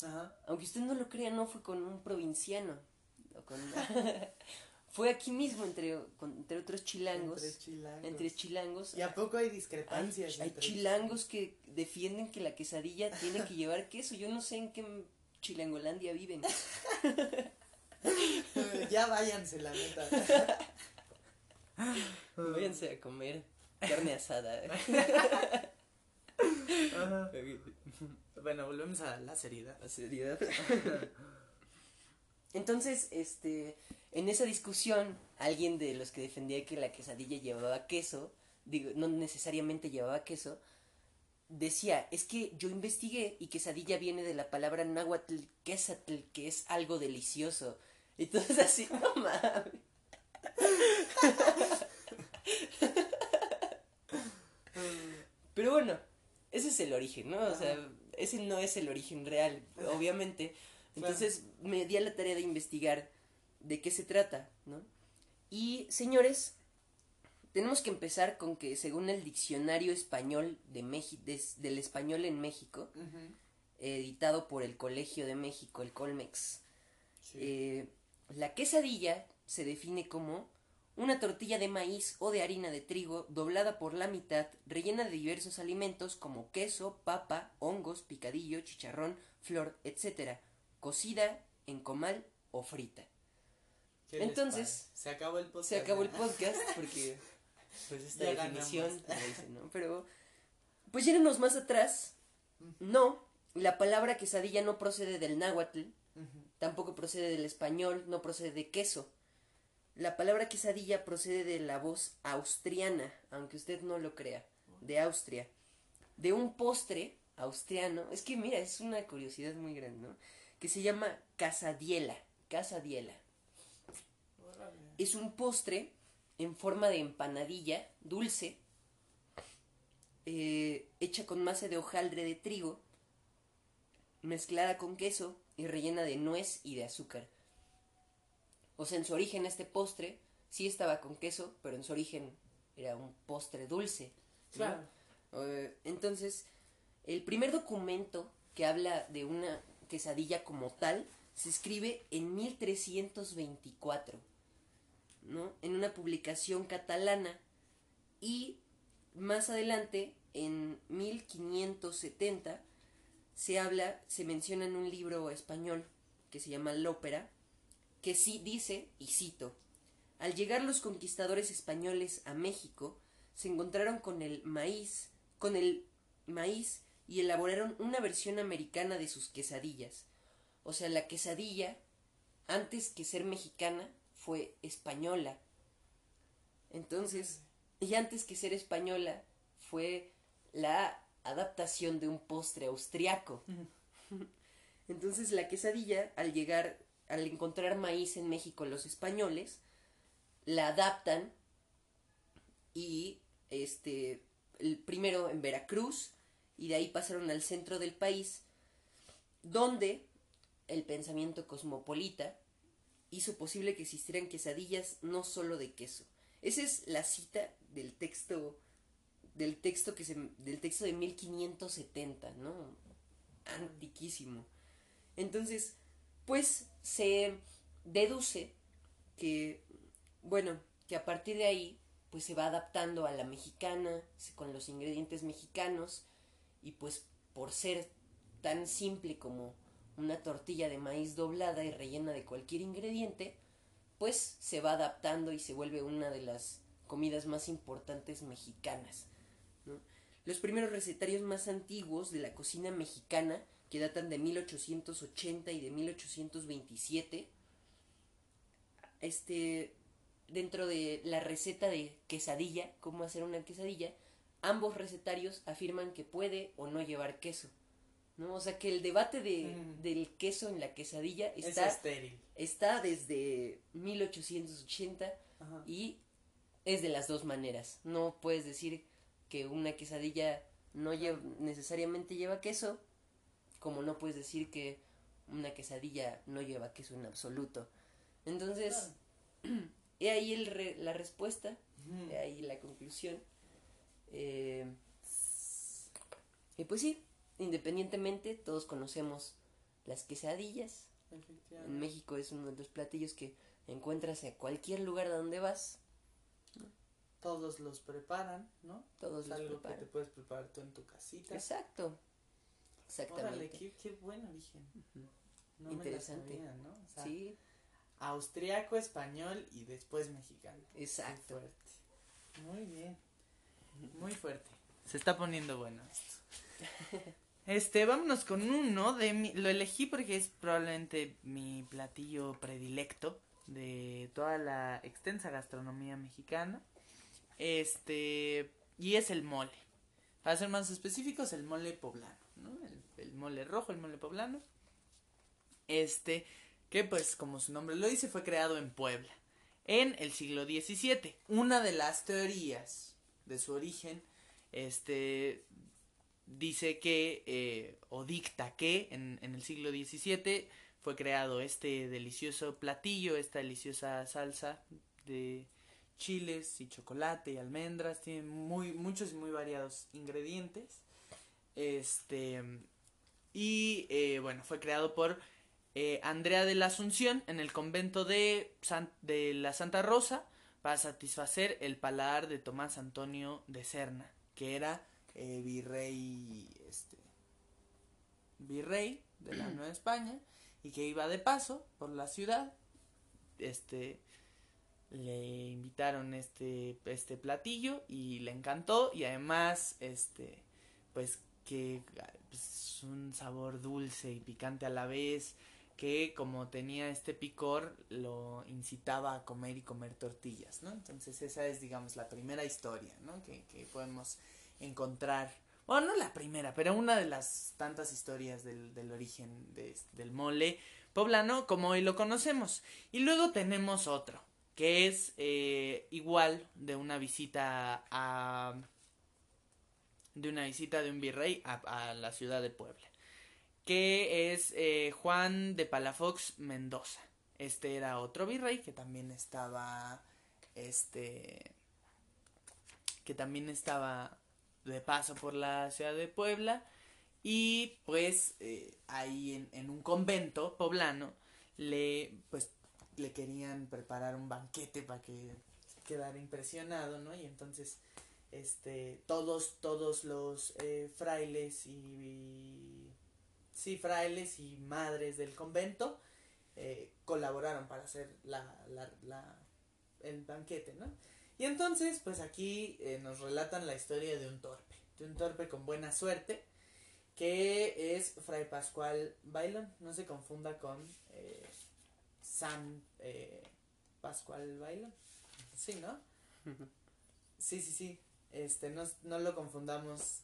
Ajá. Aunque usted no lo crea, no fue con un provinciano. o con- fue aquí mismo entre, con- entre otros chilangos. Entre chilangos. Entre chilangos. ¿Y a poco hay discrepancias? hay entre- chilangos que defienden que la quesadilla tiene que llevar queso. Yo no sé en qué chilangolandia viven. ya váyanse, la neta. Váyanse a comer carne asada. Bueno, volvemos a la seriedad. La seriedad. Entonces, este, en esa discusión, alguien de los que defendía que la quesadilla llevaba queso, digo, no necesariamente llevaba queso, decía, es que yo investigué y quesadilla viene de la palabra náhuatl quesatl, que es algo delicioso. Entonces así, no mames. Pero bueno, ese es el origen, ¿no? O sea, ese no es el origen real, obviamente. Entonces me di a la tarea de investigar de qué se trata, ¿no? Y señores, tenemos que empezar con que según el diccionario español de México, del español en México, editado por el Colegio de México, el Colmex, Sí. eh, la quesadilla se define como una tortilla de maíz o de harina de trigo doblada por la mitad, rellena de diversos alimentos como queso, papa, hongos, picadillo, chicharrón, flor, etc., cocida en comal o frita. ¿Qué les Entonces, se acabó el podcast. Se acabó el porque pues esta Ya definición hice, ¿no? Pero pues yéndonos más atrás, no, la palabra quesadilla no procede del náhuatl, tampoco procede del español, no procede de queso. La palabra quesadilla procede de la voz austriana, aunque usted no lo crea, de Austria, de un postre austriano, es que mira, es una curiosidad muy grande, ¿no? Que se llama casadiela, casadiela. Es un postre en forma de empanadilla dulce, eh, hecha con masa de hojaldre de trigo, mezclada con queso y rellena de nuez y de azúcar. O sea, en su origen este postre sí estaba con queso, pero en su origen era un postre dulce. ¿no? Claro. Eh, entonces, el primer documento que habla de una quesadilla como tal se escribe en 1324, ¿no? En una publicación catalana y más adelante, en 1570, se habla, se menciona en un libro español que se llama L'Ópera, que sí dice, y cito, al llegar los conquistadores españoles a México, se encontraron con el maíz, con el maíz y elaboraron una versión americana de sus quesadillas. O sea, la quesadilla, antes que ser mexicana, fue española. Entonces, y antes que ser española, fue la adaptación de un postre austriaco. Entonces, la quesadilla, al llegar, al encontrar maíz en México los españoles, la adaptan y este el primero en Veracruz y de ahí pasaron al centro del país donde el pensamiento cosmopolita hizo posible que existieran quesadillas no solo de queso. Esa es la cita del texto del texto que se del texto de 1570, ¿no? Antiquísimo. Entonces, pues se deduce que bueno, que a partir de ahí pues se va adaptando a la mexicana con los ingredientes mexicanos y pues por ser tan simple como una tortilla de maíz doblada y rellena de cualquier ingrediente, pues se va adaptando y se vuelve una de las comidas más importantes mexicanas. Los primeros recetarios más antiguos de la cocina mexicana, que datan de 1880 y de 1827, este, dentro de la receta de quesadilla, cómo hacer una quesadilla, ambos recetarios afirman que puede o no llevar queso. ¿no? O sea que el debate de, Mm. del queso en la quesadilla Es está, estéril. está desde 1880 Ajá. y es de las dos maneras. No puedes decir que una quesadilla no lleva, necesariamente lleva queso, como no puedes decir que una quesadilla no lleva queso en absoluto. Entonces, he ahí el re- la respuesta, he ahí la conclusión. Eh, y pues sí, independientemente, todos conocemos las quesadillas. En. México es uno de los platillos que encuentras a cualquier lugar a donde vas. Todos los preparan, ¿no? Todos es los algo preparan. que te puedes preparar tú en tu casita. Exacto. Órale, Exactamente. qué, qué buen origen. Interesante. sabía, ¿no? O sea, Sí, austriaco, español y después mexicano. Exacto. Muy bien. Muy fuerte. Se está poniendo bueno esto. Este, vámonos con uno de mi, lo elegí porque es probablemente mi platillo predilecto de toda la extensa gastronomía mexicana. Este, y es el mole. Para ser más específicos, el mole poblano, ¿no? El, el mole rojo, el mole poblano. Este, que pues como su nombre lo dice, fue creado en Puebla en el siglo XVII. Una de las teorías de su origen, este, dice que, eh, o dicta que en, en el siglo XVII fue creado este delicioso platillo, esta deliciosa salsa de chiles y chocolate y almendras, tiene muy, muchos y muy variados ingredientes. Este, y eh, bueno, fue creado por eh, Andrea de la Asunción en el convento de, San- de la Santa Rosa para satisfacer el paladar de Tomás Antonio de Serna, que era eh, virrey, este, virrey de la Nueva España y que iba de paso por la ciudad. Este, le invitaron este, este platillo y le encantó y además, este, pues que pues, un sabor dulce y picante a la vez que como tenía este picor lo incitaba a comer y comer tortillas, ¿no? Entonces esa es, digamos, la primera historia, ¿no? Que, que podemos encontrar, bueno, no la primera, pero una de las tantas historias del, del origen de, del mole poblano como hoy lo conocemos. Y luego tenemos otro, que es eh, igual de una visita a de una visita de un virrey a, a la ciudad de Puebla que es eh, Juan de Palafox Mendoza. Este era otro virrey que también estaba, este, que también estaba de paso por la ciudad de Puebla y pues eh, ahí en, en, un convento poblano le pues le querían preparar un banquete para que quedara impresionado, ¿no? Y entonces este todos todos los eh, frailes y sí, frailes y madres del convento eh, colaboraron para hacer la, la, la, el banquete, ¿no? Y entonces, pues aquí eh, nos relatan la historia de un torpe, de un torpe con buena suerte, que es Fray Pascual Bailón, no se confunda con eh, San eh, Pascual Bailón, sí, ¿no? Sí, sí, sí, este, no, no lo confundamos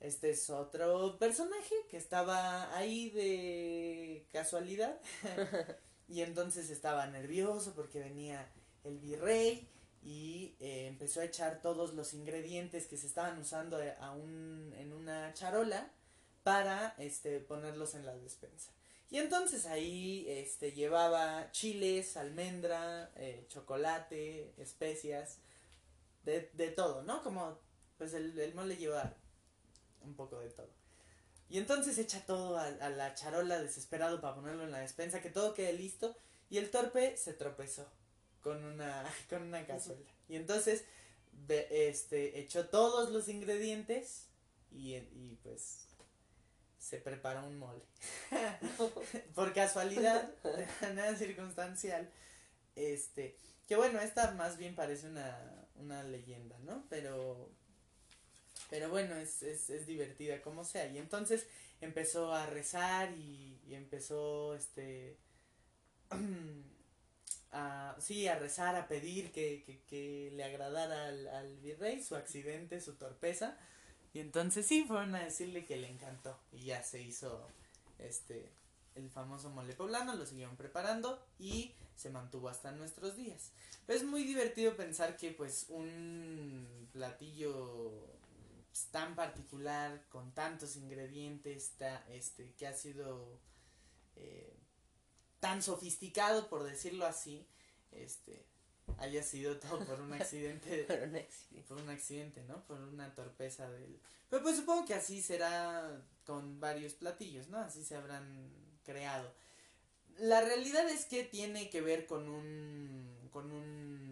este es otro personaje que estaba ahí de casualidad. y entonces estaba nervioso porque venía el virrey y eh, empezó a echar todos los ingredientes que se estaban usando a un, en una charola para este, ponerlos en la despensa. Y entonces ahí este, llevaba chiles, almendra, eh, chocolate, especias, de, de todo, ¿no? Como pues el, el mole lleva un poco de todo. Y entonces echa todo a, la charola desesperado para ponerlo en la despensa, que todo quede listo. Y el torpe se tropezó con una, con una cazuela. Y entonces este, echó todos los ingredientes y, y pues se preparó un mole. Por casualidad, de manera circunstancial. Este, que bueno, esta más bien parece una, una leyenda, ¿no? Pero pero bueno, es, es, es divertida como sea. Y entonces empezó a rezar y, empezó este a, sí, a rezar, a pedir que, que, le agradara al, al, virrey su accidente, su torpeza. Y entonces sí, fueron a decirle que le encantó. Y ya se hizo este el famoso mole poblano, lo siguieron preparando y se mantuvo hasta nuestros días. Es muy divertido pensar que pues un platillo tan particular, con tantos ingredientes, ta, este, que ha sido eh, tan sofisticado, por decirlo así, este, haya sido todo por un accidente, por, un accidente. por un accidente, ¿no? Por una torpeza del... Pero pues supongo que así será con varios platillos, ¿no? Así se habrán creado. La realidad es que tiene que ver con un, con un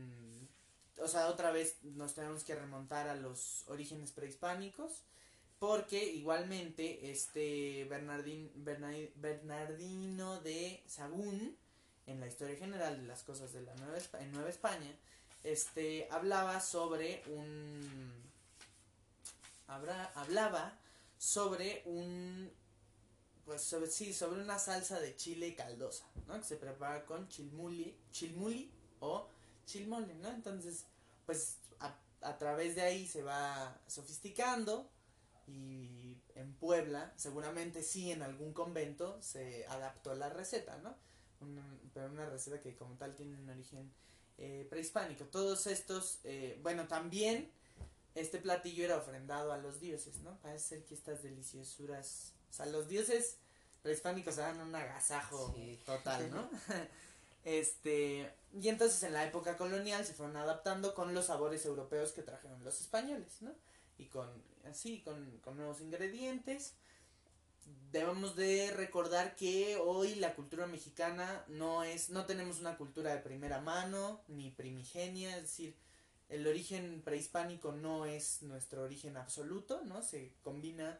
o sea, otra vez nos tenemos que remontar a los orígenes prehispánicos, porque igualmente este Bernardín, Bernard, Bernardino de Sagún, en la historia general de las cosas de la Nueva, en Nueva España, este, hablaba sobre un... Habrá, hablaba sobre un pues sobre, sí, sobre una salsa de chile caldosa, ¿no? Que se prepara con chilmuli, chilmuli o chilmole, ¿no? Entonces, pues a, a, través de ahí se va sofisticando y en Puebla, seguramente sí en algún convento se adaptó la receta, ¿no? Una, pero una receta que como tal tiene un origen eh, prehispánico. Todos estos, eh, bueno, también este platillo era ofrendado a los dioses, ¿no? Parece ser que estas deliciosuras, o sea, los dioses prehispánicos dan un agasajo sí. total, ¿no? Este, y entonces en la época colonial se fueron adaptando con los sabores europeos que trajeron los españoles, ¿no? Y con, así, con, con nuevos ingredientes. debemos de recordar que hoy la cultura mexicana no es, no tenemos una cultura de primera mano ni primigenia, es decir, el origen prehispánico no es nuestro origen absoluto, ¿no? Se combina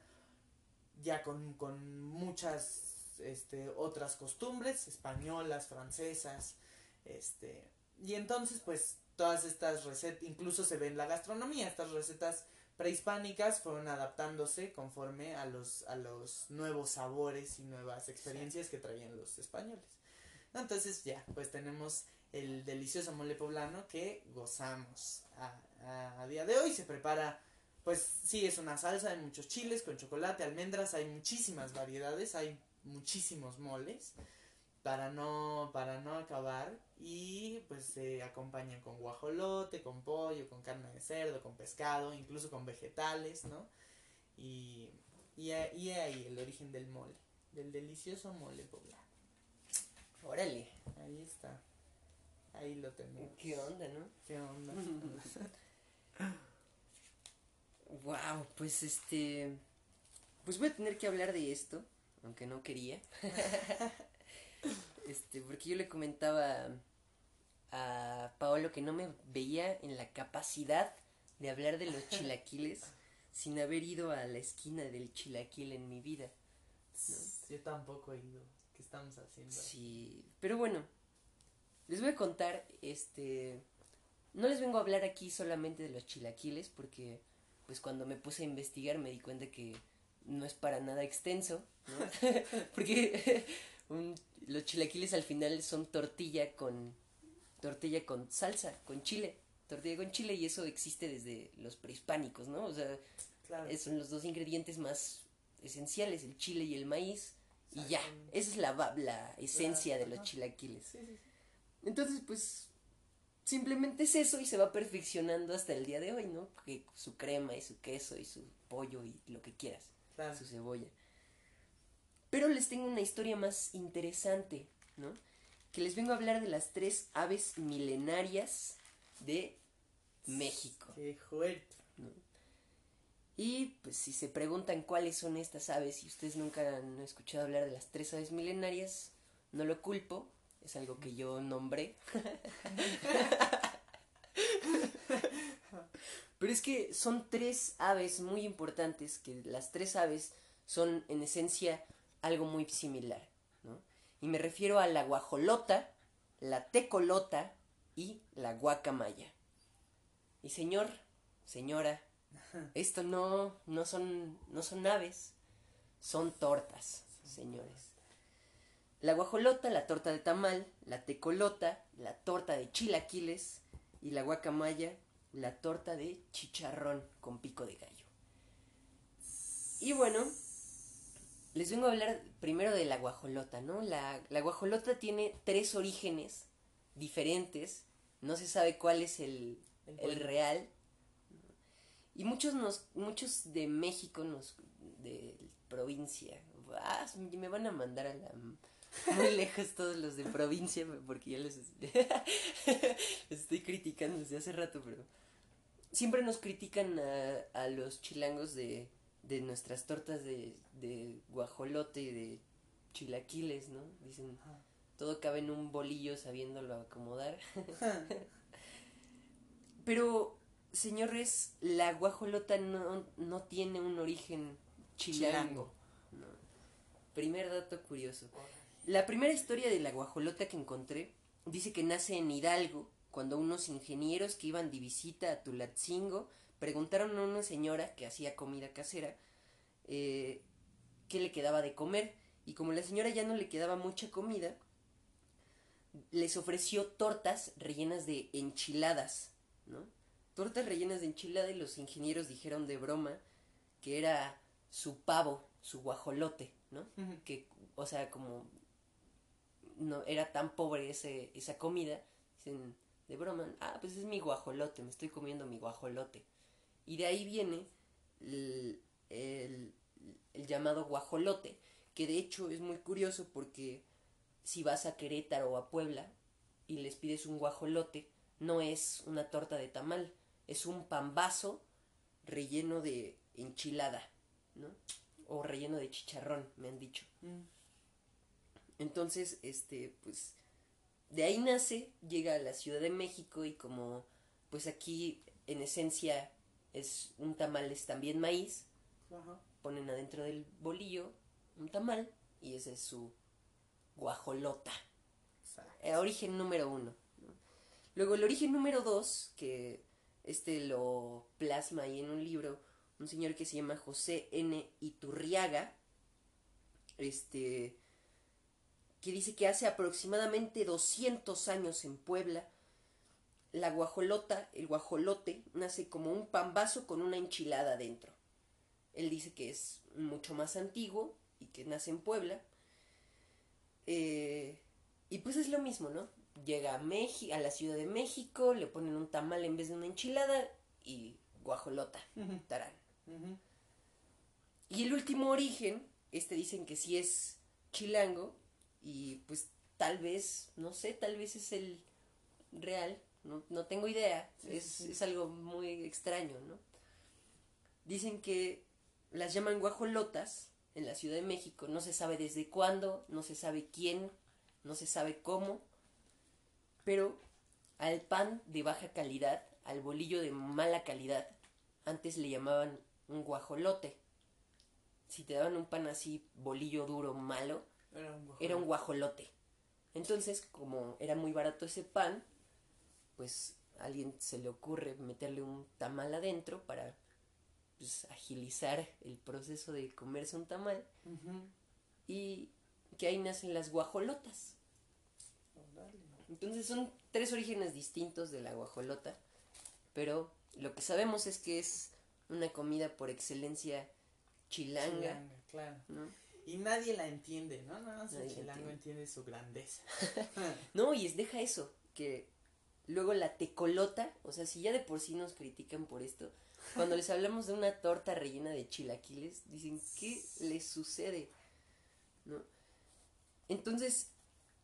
ya con, con muchas este, otras costumbres, españolas, francesas, este, y entonces pues todas estas recetas, incluso se ve en la gastronomía, estas recetas prehispánicas fueron adaptándose conforme a los, a los nuevos sabores y nuevas experiencias que traían los españoles. Entonces ya, pues tenemos el delicioso mole poblano que gozamos a, a, día de hoy. Se prepara, pues sí, es una salsa de muchos chiles con chocolate, almendras, hay muchísimas variedades, hay muchísimos moles para no para no acabar y pues se acompañan con guajolote, con pollo, con carne de cerdo, con pescado, incluso con vegetales, ¿no? Y, y, y ahí el origen del mole, del delicioso mole poblano. Órale. Ahí está. Ahí lo tenemos. ¿Qué onda, no? ¿Qué onda? wow, pues este. Pues voy a tener que hablar de esto, aunque no quería. este, porque yo le comentaba a Paolo que no me veía en la capacidad de hablar de los chilaquiles sin haber ido a la esquina del chilaquil en mi vida. Yo tampoco he ido. ¿Qué estamos haciendo? Sí, pero bueno, les voy a contar, este, no les vengo a hablar aquí solamente de los chilaquiles porque, pues cuando me puse a investigar me di cuenta que no es para nada extenso, ¿no? porque un, los chilaquiles al final son tortilla con tortilla con salsa, con chile, tortilla con chile y eso existe desde los prehispánicos, ¿no? O sea, son los dos ingredientes más esenciales, el chile y el maíz y ya, esa es la, la esencia de los chilaquiles. Entonces, pues simplemente es eso y se va perfeccionando hasta el día de hoy, ¿no? Que su crema y su queso y su pollo y lo que quieras, su cebolla. Pero les tengo una historia más interesante, ¿no? Que les vengo a hablar de las tres aves milenarias de México. ¡Qué fuerte! Y pues si se preguntan cuáles son estas aves y ustedes nunca han escuchado hablar de las tres aves milenarias, no lo culpo, es algo que yo nombré. Pero es que son tres aves muy importantes, que las tres aves son en esencia algo muy similar, ¿no? Y me refiero a la guajolota, la tecolota y la guacamaya. Y señor, señora, esto no, no son, no son aves, son tortas, señores. La guajolota, la torta de tamal, la tecolota, la torta de chilaquiles y la guacamaya, la torta de chicharrón con pico de gallo. Y bueno, les vengo a hablar primero de la guajolota, ¿no? La, la guajolota tiene tres orígenes diferentes, no se sabe cuál es el, el real. Y muchos nos, muchos de México nos, de provincia, ah, me van a mandar a la muy lejos todos los de provincia porque ya les, estoy criticando desde hace rato, pero siempre nos critican a, a los chilangos de de nuestras tortas de, de guajolote y de chilaquiles, ¿no? Dicen, todo cabe en un bolillo sabiéndolo acomodar. Pero, señores, la guajolota no, no tiene un origen chilango. Primer dato curioso. La primera historia de la guajolota que encontré dice que nace en Hidalgo, cuando unos ingenieros que iban de visita a Tulatzingo preguntaron a una señora que hacía comida casera eh, qué le quedaba de comer. Y como la señora ya no le quedaba mucha comida, les ofreció tortas rellenas de enchiladas, ¿no? Tortas rellenas de enchilada y los ingenieros dijeron de broma que era su pavo, su guajolote, ¿no? Que, o sea, como no era tan pobre ese, esa comida, dicen de broma, ah, pues es mi guajolote, me estoy comiendo mi guajolote. Y de ahí viene el, el, llamado guajolote, que de hecho es muy curioso porque si vas a Querétaro o a Puebla y les pides un guajolote, no es una torta de tamal, es un pambazo relleno de enchilada, ¿no? o relleno de chicharrón, me han dicho. Mm. Entonces, este, pues, de ahí nace, llega a la Ciudad de México y como, pues aquí en esencia es un tamal, es también maíz, Ajá. ponen adentro del bolillo un tamal y ese es su guajolota. Exacto. Eh, origen número uno. ¿no? Luego el origen número dos, que este lo plasma ahí en un libro, un señor que se llama José N. Iturriaga, este, que dice que hace aproximadamente 200 años en Puebla, la guajolota, el guajolote, nace como un pambazo con una enchilada dentro. Él dice que es mucho más antiguo y que nace en Puebla. Eh, y pues es lo mismo, ¿no? Llega a, Meji- a la Ciudad de México, le ponen un tamal en vez de una enchilada y guajolota, tarán. Y el último origen, este dicen que sí es chilango y pues tal vez, no sé, tal vez es el real, no, no tengo idea, Sí, es, sí, es algo muy extraño, ¿no? Dicen que las llaman guajolotas en la Ciudad de México, no se sabe desde cuándo, no se sabe quién, no se sabe cómo, pero al pan de baja calidad, al bolillo de mala calidad, antes le llamaban un guajolote. Si te daban un pan así, bolillo duro, malo, Era un era un guajolote. Entonces, como era muy barato ese pan, pues a alguien se le ocurre meterle un tamal adentro para pues, agilizar el proceso de comerse un tamal y que ahí nacen las guajolotas. Entonces son tres orígenes distintos de la guajolota, pero lo que sabemos es que es una comida por excelencia chilanga, Chilanga, claro. ¿no? Y nadie la entiende, ¿no? Nada más el chilango entiende. su grandeza. No, y es deja eso, que luego la tecolota, o sea, si ya de por sí nos critican por esto, cuando les hablamos de una torta rellena de chilaquiles, dicen, ¿qué les sucede? ¿No? Entonces,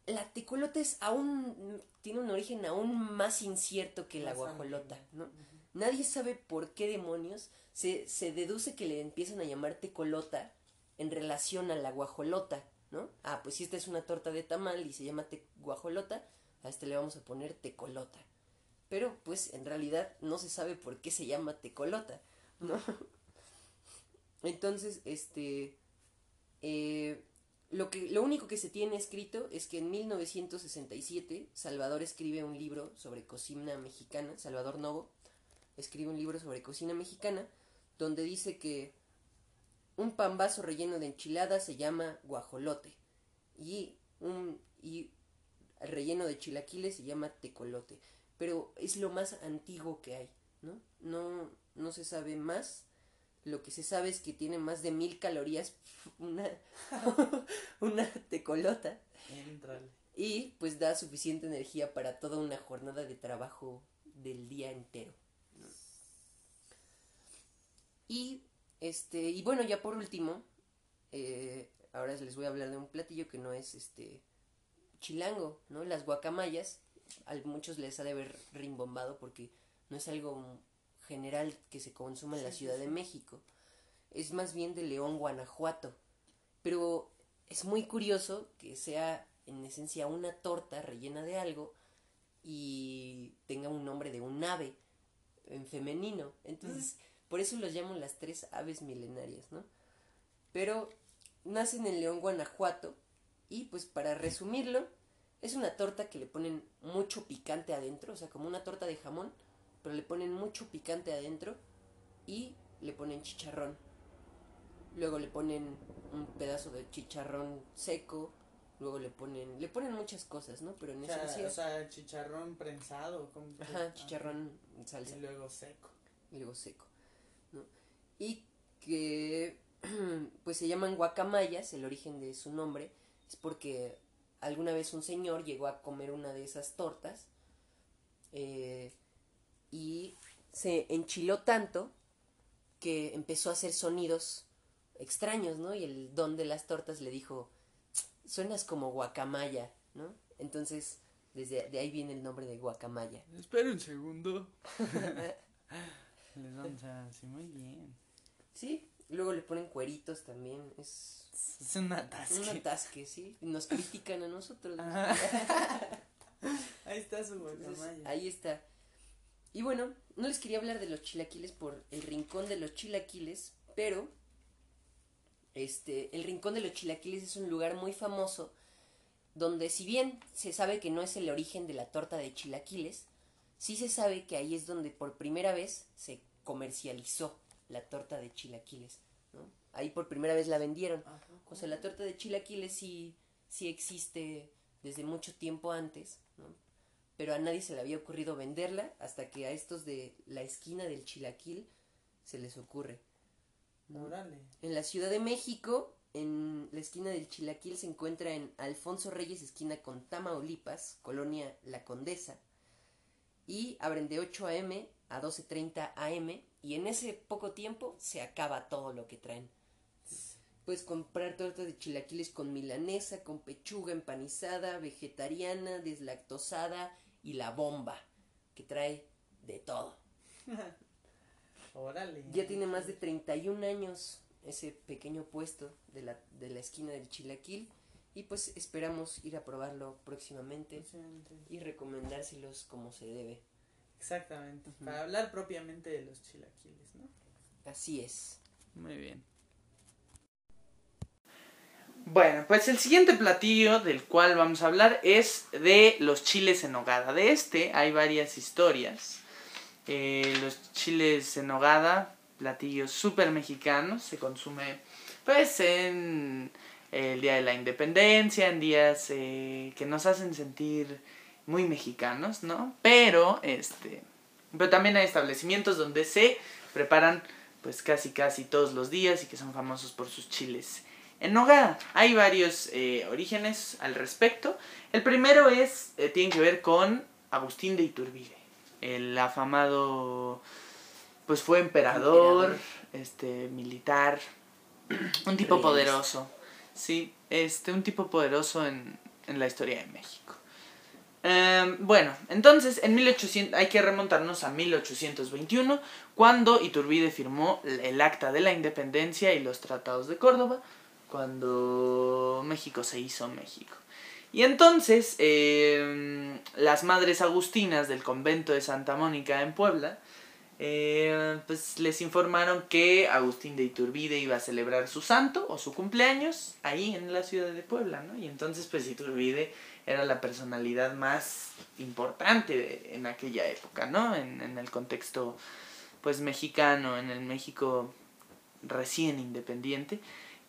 la tecolota es aún, tiene un origen aún más incierto que la guajolota. ¿no? Nadie sabe por qué demonios se, se deduce que le empiezan a llamar tecolota en relación a la guajolota, ¿no? Ah, pues si esta es una torta de tamal y se llama te- guajolota, a este le vamos a poner tecolota. Pero pues en realidad no se sabe por qué se llama tecolota, ¿no? Entonces, este, eh, lo, que, lo único que se tiene escrito es que en 1967 Salvador escribe un libro sobre cocina mexicana, Salvador Novo escribe un libro sobre cocina mexicana, donde dice que un pambazo relleno de enchiladas se llama guajolote y un y el relleno de chilaquiles se llama tecolote, pero es lo más antiguo que hay, ¿no? No, no se sabe más. Lo que se sabe es que tiene más de mil calorías una, una tecolota Éntrale. y pues da suficiente energía para toda una jornada de trabajo del día entero. ¿no? Y este, y bueno, ya por último, eh, ahora les voy a hablar de un platillo que no es este chilango, ¿no? Las guacamayas, a muchos les ha de haber rimbombado porque no es algo general que se consuma en la sí, Ciudad de. México. Es más bien de León, Guanajuato. Pero es muy curioso que sea en esencia una torta rellena de algo y tenga un nombre de un ave en femenino. Entonces, por eso los llamo las tres aves milenarias, ¿no? Pero nacen en León, Guanajuato y pues para resumirlo, es una torta que le ponen mucho picante adentro, o sea, como una torta de jamón, pero le ponen mucho picante adentro y le ponen chicharrón. Luego le ponen un pedazo de chicharrón seco, luego le ponen le ponen muchas cosas, ¿no? Pero en O sea, esencia o sea, chicharrón prensado. ¿cómo se ajá, chicharrón en salsa Y luego seco. y luego seco. Y que pues se llaman guacamayas, el origen de su nombre es porque alguna vez un señor llegó a comer una de esas tortas eh, y se enchiló tanto que empezó a hacer sonidos extraños, ¿no? Y el don de las tortas le dijo, suenas como guacamaya, ¿no? Entonces, desde de ahí viene el nombre de guacamaya. Espera un segundo. Les vamos a muy bien. Sí, Luego le ponen cueritos también. Es Es un atasque. un atasque, ¿sí? Nos critican a nosotros. Ahí está su Entonces, ahí está. Y bueno, no les quería hablar de los chilaquiles por el rincón de los chilaquiles, pero este, el rincón de los chilaquiles es un lugar muy famoso donde si bien se sabe que no es el origen de la torta de chilaquiles, sí se sabe que ahí es donde por primera vez se comercializó la torta de chilaquiles, ¿no? Ahí por primera vez la vendieron. O sea, la torta de chilaquiles sí, sí existe desde mucho tiempo antes, ¿no? Pero a nadie se le había ocurrido venderla hasta que a estos de la esquina del chilaquil se les ocurre. ¿no? Órale. En la Ciudad de México, en la esquina del Chilaquil, se encuentra en Alfonso Reyes, esquina con Tamaulipas, colonia La Condesa. Y abren de 8 a.m. a 12.30 a.m. Y en ese poco tiempo se acaba todo lo que traen. Puedes comprar torta de chilaquiles con milanesa, con pechuga empanizada, vegetariana, deslactosada y la bomba, que trae de todo. Órale. Ya tiene más de 31 años ese pequeño puesto de la, de la esquina del Chilaquil y pues esperamos ir a probarlo próximamente y recomendárselos como se debe. Exactamente. Para hablar propiamente de los chilaquiles, ¿no? Así es. Muy bien. Bueno, pues el siguiente platillo del cual vamos a hablar es de los chiles en nogada. De este hay varias historias. Eh, los chiles en nogada, platillos súper mexicanos, se consume pues en el Día de la Independencia, en días eh, que nos hacen sentir muy mexicanos, ¿no? Pero, este, pero también hay establecimientos donde se preparan pues casi casi todos los días y que son famosos por sus chiles en nogada. Hay varios eh, orígenes al respecto. El primero es, eh, tiene que ver con Agustín de Iturbide, el afamado, pues fue emperador, Emperador. este, militar, un tipo poderoso, sí, este, un tipo poderoso en, en la historia de México. Em, bueno, entonces en 1800 hay que remontarnos a 1821 cuando Iturbide firmó el Acta de la Independencia y los Tratados de Córdoba, cuando México se hizo México. Y entonces em, las madres agustinas del convento de Santa Mónica en Puebla eh, pues les informaron que Agustín de Iturbide iba a celebrar su santo o su cumpleaños ahí en la ciudad de Puebla, ¿no? Y entonces pues Iturbide era la personalidad más importante de- en aquella época, ¿no? En, en el contexto pues mexicano, en el México recién independiente.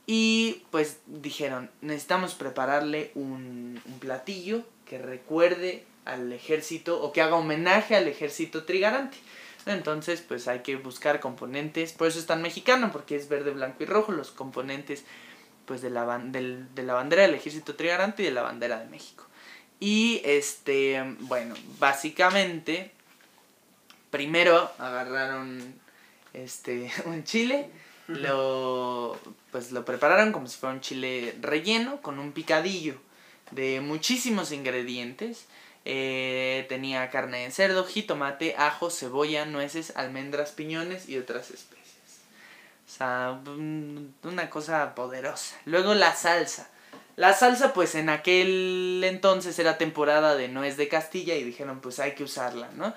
Y pues dijeron, necesitamos prepararle un, un platillo que recuerde al ejército o que haga homenaje al ejército trigarante. Entonces, pues hay que buscar componentes, por eso es tan mexicano, porque es verde, blanco y rojo, los componentes pues de la, de la bandera del ejército trigarante y de la bandera de México. Y este, bueno, básicamente, primero agarraron este un chile, lo pues lo prepararon como si fuera un chile relleno con un picadillo de muchísimos ingredientes. Eh, tenía carne de cerdo, jitomate, ajo, cebolla, nueces, almendras, piñones y otras especias. O sea, un- una cosa poderosa. Luego la salsa. La salsa, pues en aquel entonces era temporada de nuez de Castilla y dijeron, pues hay que usarla, ¿no?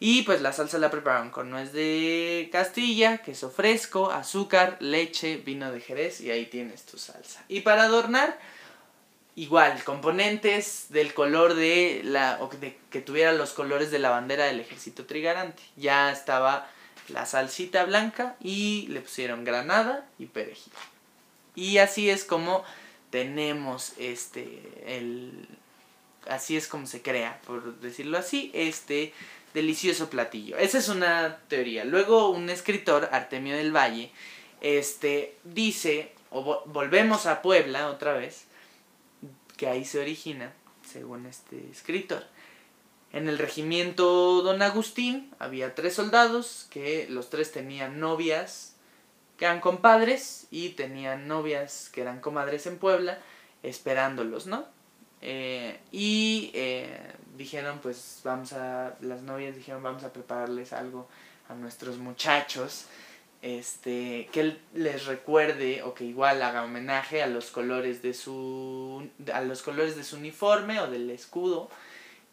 Y pues la salsa la prepararon con nuez de Castilla, queso fresco, azúcar, leche, vino de Jerez y ahí tienes tu salsa. Y para adornar, igual, componentes del color de la, o de, que tuviera los colores de la bandera del ejército trigarante. Ya estaba la salsita blanca y le pusieron granada y perejil. Y así es como tenemos este, el, así es como se crea, por decirlo así, este delicioso platillo. Esa es una teoría. Luego un escritor, Artemio del Valle, este, dice, o vo- volvemos a Puebla otra vez, que ahí se origina, según este escritor. En el regimiento Don Agustín había tres soldados que los tres tenían novias que eran compadres y tenían novias que eran comadres en Puebla esperándolos, ¿no? Eh, y eh, dijeron, pues vamos a, las novias dijeron, vamos a prepararles algo a nuestros muchachos. Este, que les recuerde o que igual haga homenaje a los colores de su, a los colores de su uniforme o del escudo,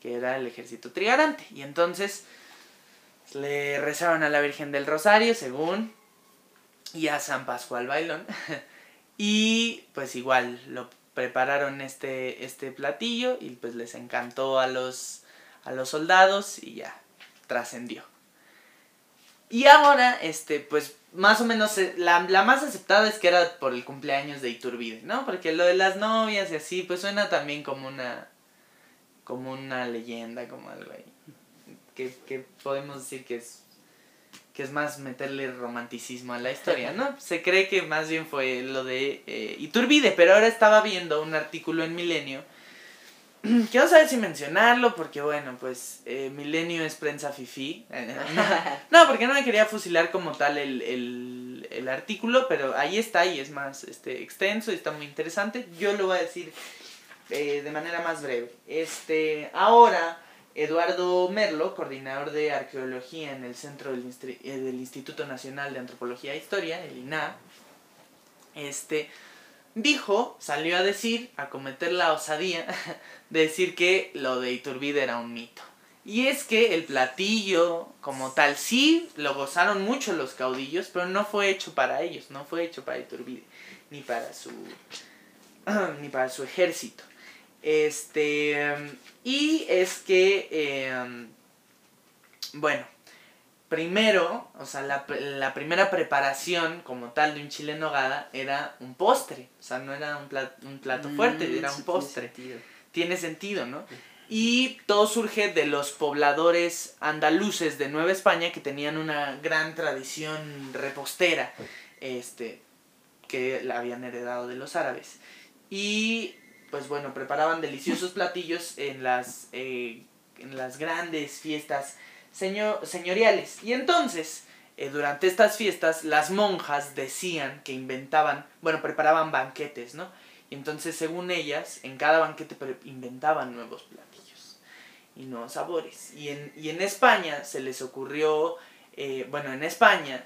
que era el ejército trigarante. Y entonces le rezaron a la Virgen del Rosario, según, y a San Pascual Bailón. y pues igual lo prepararon este, este platillo y pues les encantó a los, a los soldados y ya trascendió. Y ahora, este, pues más o menos eh, la, la, más aceptada es que era por el cumpleaños de Iturbide, ¿no? Porque lo de las novias y así, pues suena también como una como una leyenda, como algo ahí. Que, que podemos decir que es que es más meterle romanticismo a la historia, ¿no? Se cree que más bien fue lo de eh, Iturbide, pero ahora estaba viendo un artículo en Milenio Quiero saber si mencionarlo, porque bueno, pues eh, Milenio es prensa fifi. no, porque no me quería fusilar como tal el, el, el, artículo, pero ahí está y es más este, extenso y está muy interesante. Yo lo voy a decir eh, de manera más breve. Este, ahora, Eduardo Merlo, coordinador de arqueología en el centro del, eh, del Instituto Nacional de Antropología e Historia, el INAH, este, dijo, salió a decir, a cometer la osadía decir que lo de Iturbide era un mito. Y es que el platillo como tal sí lo gozaron mucho los caudillos, pero no fue hecho para ellos, no fue hecho para Iturbide, ni para su ni para su ejército. Este y es que em, bueno, primero, o sea, la, la, primera preparación como tal de un chile en nogada era un postre, o sea, no era un plato, un plato fuerte, mm, era un postre tiene sentido, ¿no? Y todo surge de los pobladores andaluces de Nueva España que tenían una gran tradición repostera, este, que la habían heredado de los árabes. Y pues bueno, preparaban deliciosos platillos en las, eh, en las grandes fiestas señoriales. Y entonces, eh, durante estas fiestas, las monjas decían que inventaban, bueno, preparaban banquetes, ¿no? entonces, según ellas, en cada banquete inventaban nuevos platillos y nuevos sabores. Y en, y en España se les ocurrió, eh, bueno, en España,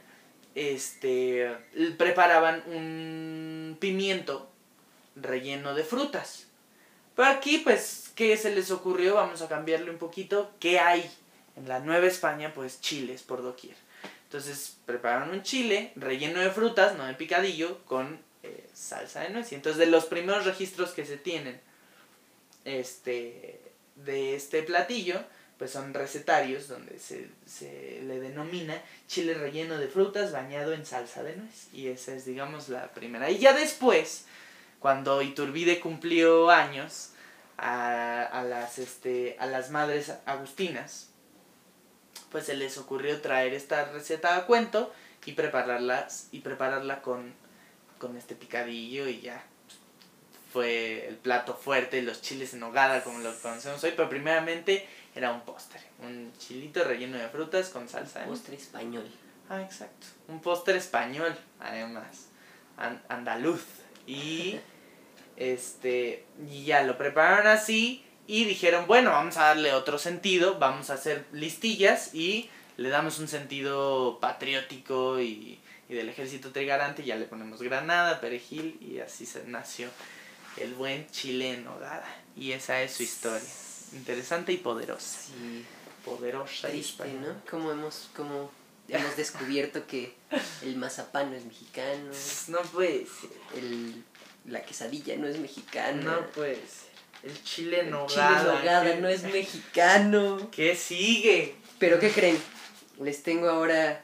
este, preparaban un pimiento relleno de frutas. Pero aquí, pues, ¿qué se les ocurrió? Vamos a cambiarle un poquito. ¿Qué hay? En la Nueva España, pues, chiles por doquier. Entonces, prepararon un chile relleno de frutas, no de picadillo, con salsa de nuez. Entonces de los primeros registros que se tienen este, de este platillo, pues son recetarios donde se, se le denomina chile relleno de frutas bañado en salsa de nuez. Y esa es, digamos, la primera. Y ya después, cuando Iturbide cumplió años, a, a, las, este, a las madres agustinas, pues se les ocurrió traer esta receta a cuento y prepararlas y prepararla con con este picadillo y ya fue el plato fuerte, los chiles en nogada como lo conocemos hoy, pero primeramente era un postre, un chilito relleno de frutas con salsa. Un postre español. Ah, exacto, un postre español, además, andaluz. Y este, y ya lo prepararon así y dijeron, bueno, vamos a darle otro sentido, vamos a hacer listillas y le damos un sentido patriótico y y del ejército trigarante ya le ponemos granada, perejil y así se nació el buen chile en nogada. Y esa es su historia. Interesante y poderosa. Sí. Poderosa Triste, ¿no? Como hemos, como hemos descubierto que el mazapán no es mexicano. No puede El, la quesadilla no es mexicana. No puede El chile en nogada. chile no es mexicano. ¿Qué sigue? Pero ¿qué creen? Les tengo ahora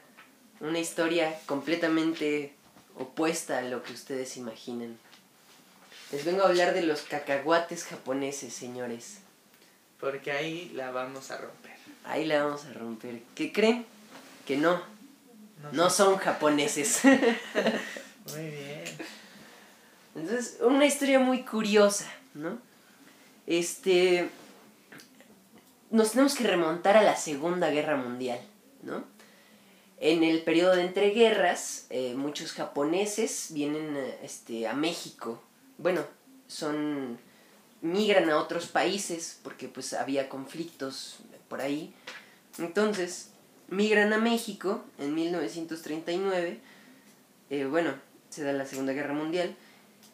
una historia completamente opuesta a lo que ustedes imaginan. Les vengo a hablar de los cacahuates japoneses, señores. Porque ahí la vamos a romper. Ahí la vamos a romper. ¿Qué creen? Que no. No, son japoneses. muy bien. Entonces, una historia muy curiosa, ¿no? Este. Nos tenemos que remontar a la Segunda Guerra Mundial, ¿no? En el periodo de entreguerras, eh, muchos japoneses vienen eh, este, a México. Bueno, son migran a otros países porque pues había conflictos por ahí. Entonces, migran a México en 1939. eh, bueno, se da la Segunda Guerra Mundial.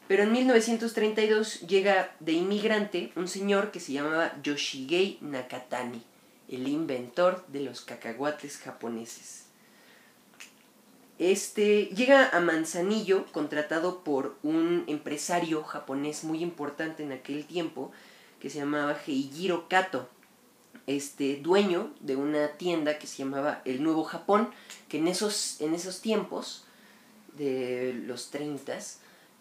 Pero en 1932 llega de inmigrante un señor que se llamaba Yoshigei Nakatani, el inventor de los cacahuates japoneses. Este llega a Manzanillo contratado por un empresario japonés muy importante en aquel tiempo que se llamaba Heijiro Kato, este dueño de una tienda que se llamaba El Nuevo Japón, que en esos, en esos tiempos de los 30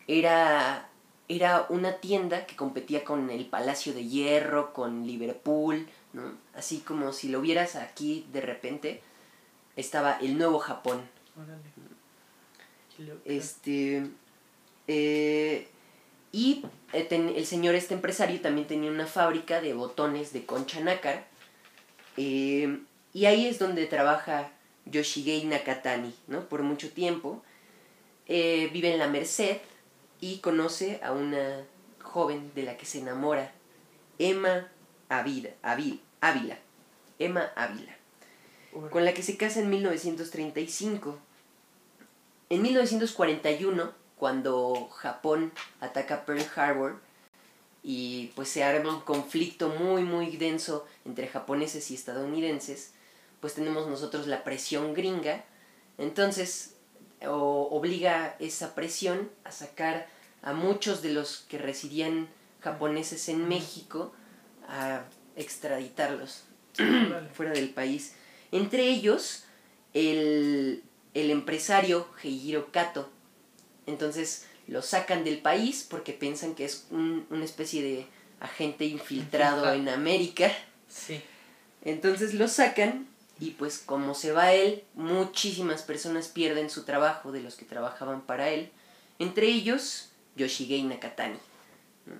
era, era una tienda que competía con el Palacio de Hierro, con Liverpool, ¿no? así como si lo vieras aquí de repente, estaba El Nuevo Japón. Órale. Este. eh, y eh, el señor, este empresario, también tenía una fábrica de botones de concha nácar. eh, y ahí es donde trabaja Yoshigei Nakatani, ¿no? Por mucho tiempo. Eh, vive en la Merced y conoce a una joven de la que se enamora, Emma Ávila. Emma Ávila con la que se casa en 1935. En 1941, cuando Japón ataca Pearl Harbor y pues se arma un conflicto muy muy denso entre japoneses y estadounidenses, pues tenemos nosotros la presión gringa, entonces o- obliga esa presión a sacar a muchos de los que residían japoneses en México a extraditarlos fuera del país. Entre ellos, el, el empresario Heijiro Kato. Entonces lo sacan del país porque piensan que es un- una especie de agente infiltrado Infiltrado. en América. Sí. Entonces lo sacan y pues como se va él, muchísimas personas pierden su trabajo de los que trabajaban para él. Entre ellos, Yoshigei Nakatani. ¿no?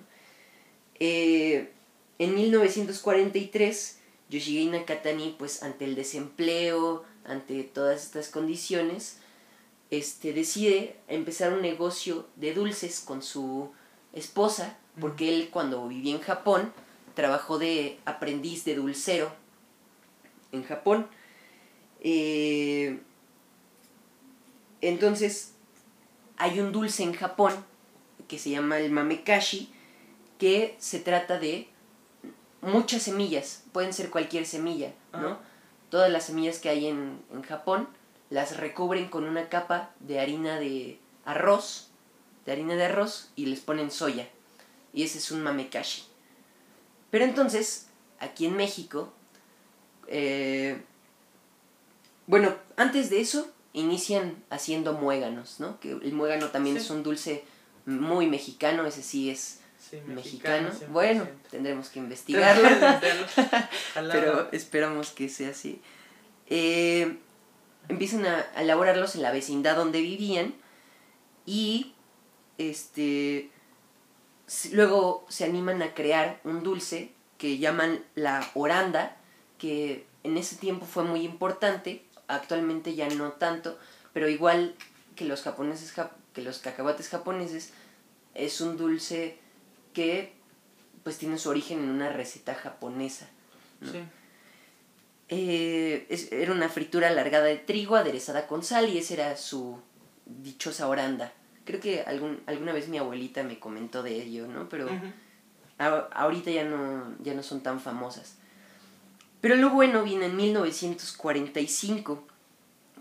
Eh, en 1943, Yoshigei Nakatani, pues ante el desempleo, ante todas estas condiciones, este, decide empezar un negocio de dulces con su esposa, porque él cuando vivía en Japón trabajó de aprendiz de dulcero en Japón. Eh, entonces, hay un dulce en Japón que se llama el mamekashi, que se trata de muchas semillas, pueden ser cualquier semilla, ¿no? Ajá. Todas las semillas que hay en, en Japón las recubren con una capa de harina de arroz, de harina de arroz, y les ponen soya. Y ese es un mamekashi. Pero entonces, aquí en México, eh, bueno, antes de eso, inician haciendo muéganos, ¿no? Que el muégano también Sí. es un dulce muy mexicano, ese sí es Sí, mexicano. 100%. Bueno, tendremos que investigarlo, pero esperamos que sea así. Eh, empiezan a, elaborarlos en la vecindad donde vivían y este luego se animan a crear un dulce que llaman la oranda, que en ese tiempo fue muy importante, actualmente ya no tanto, pero igual que los japoneses jap- que los cacahuates japoneses es un dulce que pues tiene su origen en una receta japonesa. Sí. Eh, es- era una fritura alargada de trigo aderezada con sal y esa era su dichosa oranda. Creo que algún, alguna vez mi abuelita me comentó de ello, ¿no? Pero a- ahorita ya no, ya no son tan famosas. Pero lo bueno viene en 1945,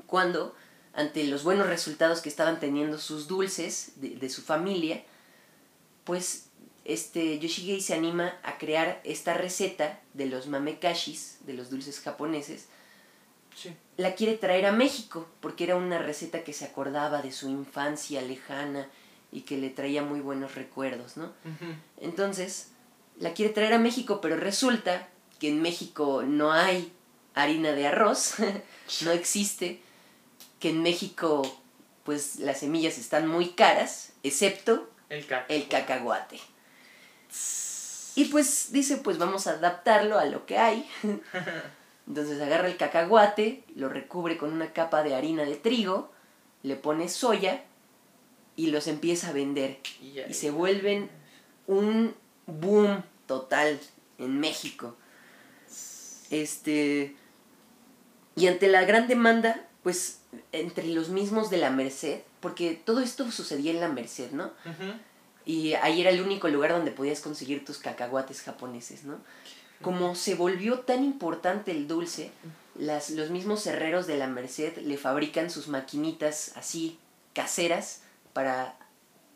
cuando, ante los buenos resultados que estaban teniendo sus dulces de, de su familia, pues este Yoshigei se anima a crear esta receta de los mamekashis, de los dulces japoneses, Sí. la quiere traer a México, porque era una receta que se acordaba de su infancia lejana y que le traía muy buenos recuerdos, ¿no? Entonces, la quiere traer a México, pero resulta que en México no hay harina de arroz, no existe, que en México pues las semillas están muy caras, excepto El caca. el cacahuate. Y pues dice, pues vamos a adaptarlo a lo que hay. Entonces agarra el cacahuate, lo recubre con una capa de harina de trigo, le pone soya y los empieza a vender y se vuelven un boom total en México. Este Y ante la gran demanda, pues entre los mismos de la Merced, porque todo esto sucedía en la Merced, ¿no? Y ahí era el único lugar donde podías conseguir tus cacahuates japoneses, ¿no? Como se volvió tan importante el dulce, las, los mismos herreros de la Merced le fabrican sus maquinitas así caseras para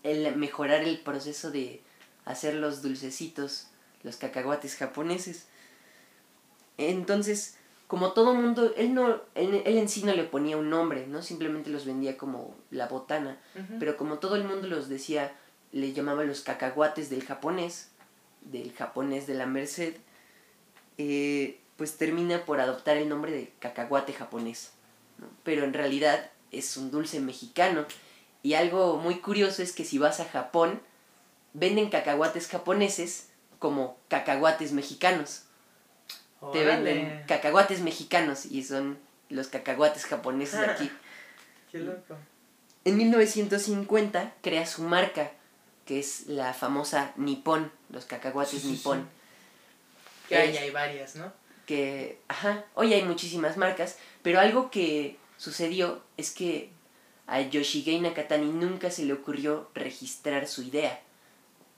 el- mejorar el proceso de hacer los dulcecitos, los cacahuates japoneses. Entonces, como todo mundo, él no, él, él en sí no le ponía un nombre, ¿no? Simplemente los vendía como la botana. Pero como todo el mundo los decía, le llamaba los cacahuates del japonés, del japonés de la Merced, eh, pues termina por adoptar el nombre de cacahuate japonés. ¿no? Pero en realidad es un dulce mexicano. Y algo muy curioso es que si vas a Japón, venden cacahuates japoneses como cacahuates mexicanos. Te venden Órale. cacahuates mexicanos y son los cacahuates japoneses de aquí. Qué loco. En 1950 crea su marca, que es la famosa Nippon, los cacahuates Sí, sí, Nippon. Que hay, Es- hay varias, ¿no? Que, ajá, hoy hay muchísimas marcas, pero algo que sucedió es que a Yoshigei Nakatani nunca se le ocurrió registrar su idea.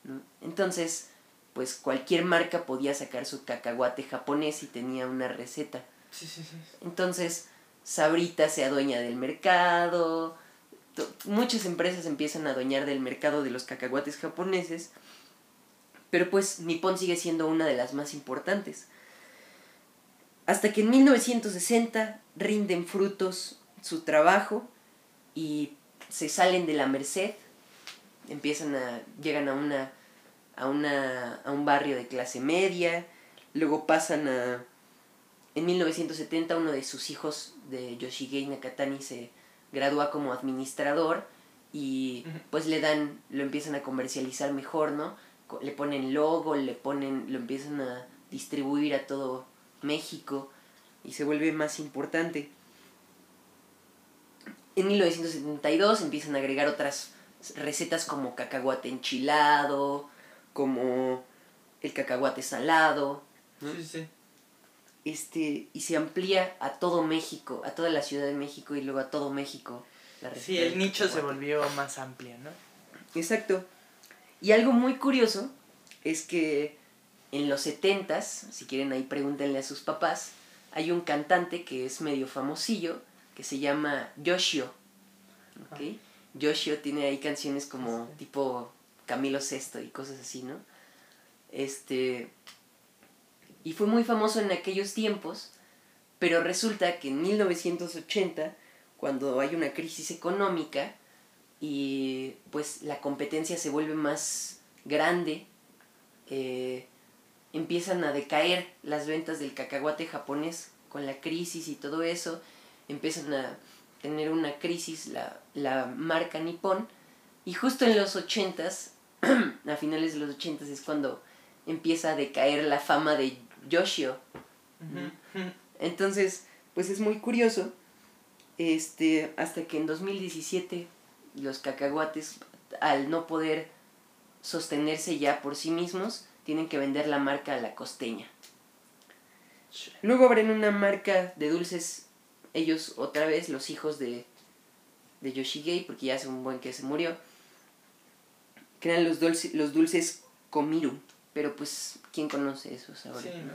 ¿no? Entonces, pues cualquier marca podía sacar su cacahuate japonés y tenía una receta. Sí, sí, sí. Entonces, Sabrita se adueña del mercado. Muchas empresas empiezan a adueñar del mercado de los cacahuates japoneses. Pero pues Nippon sigue siendo una de las más importantes. Hasta que en 1960 rinden frutos su trabajo y se salen de la Merced. Empiezan a. llegan a una. A una. a un barrio de clase media. Luego pasan a. En 1970 uno de sus hijos de Yoshigei Nakatani se gradúa como administrador y pues le dan, lo empiezan a comercializar mejor, ¿no? Le ponen logo, le ponen, lo empiezan a distribuir a todo México y se vuelve más importante. En 1972 empiezan a agregar otras recetas como cacahuate enchilado, como el cacahuate salado, ¿no? Sí, sí. este y se amplía a todo México, a toda la Ciudad de México y luego a todo México. la Sí, el nicho se volvió más amplio, ¿no? Exacto. Y algo muy curioso es que en los 70s, si quieren ahí pregúntenle a sus papás, hay un cantante que es medio famosillo que se llama Yoshio. ¿ok? Yoshio tiene ahí canciones como Sí. tipo Camilo Sesto y cosas así, ¿no? Este. Y fue muy famoso en aquellos tiempos, pero resulta que en 1980, cuando hay una crisis económica y pues la competencia se vuelve más grande, eh, empiezan a decaer las ventas del cacahuate japonés con la crisis y todo eso, empiezan a tener una crisis la, la marca Nippon y justo en los 80s, a finales de los 80s es cuando empieza a decaer la fama de Yoshio. Entonces, pues es muy curioso, este, hasta que en 2017 los cacahuates, al no poder sostenerse ya por sí mismos, tienen que vender la marca a la costeña. Luego abren una marca de dulces, ellos otra vez, los hijos de, de Yoshigei, porque ya hace un buen que se murió, crean los, dulce- los dulces Komiru, pero pues, ¿quién conoce esos ahora? Sí, ¿no?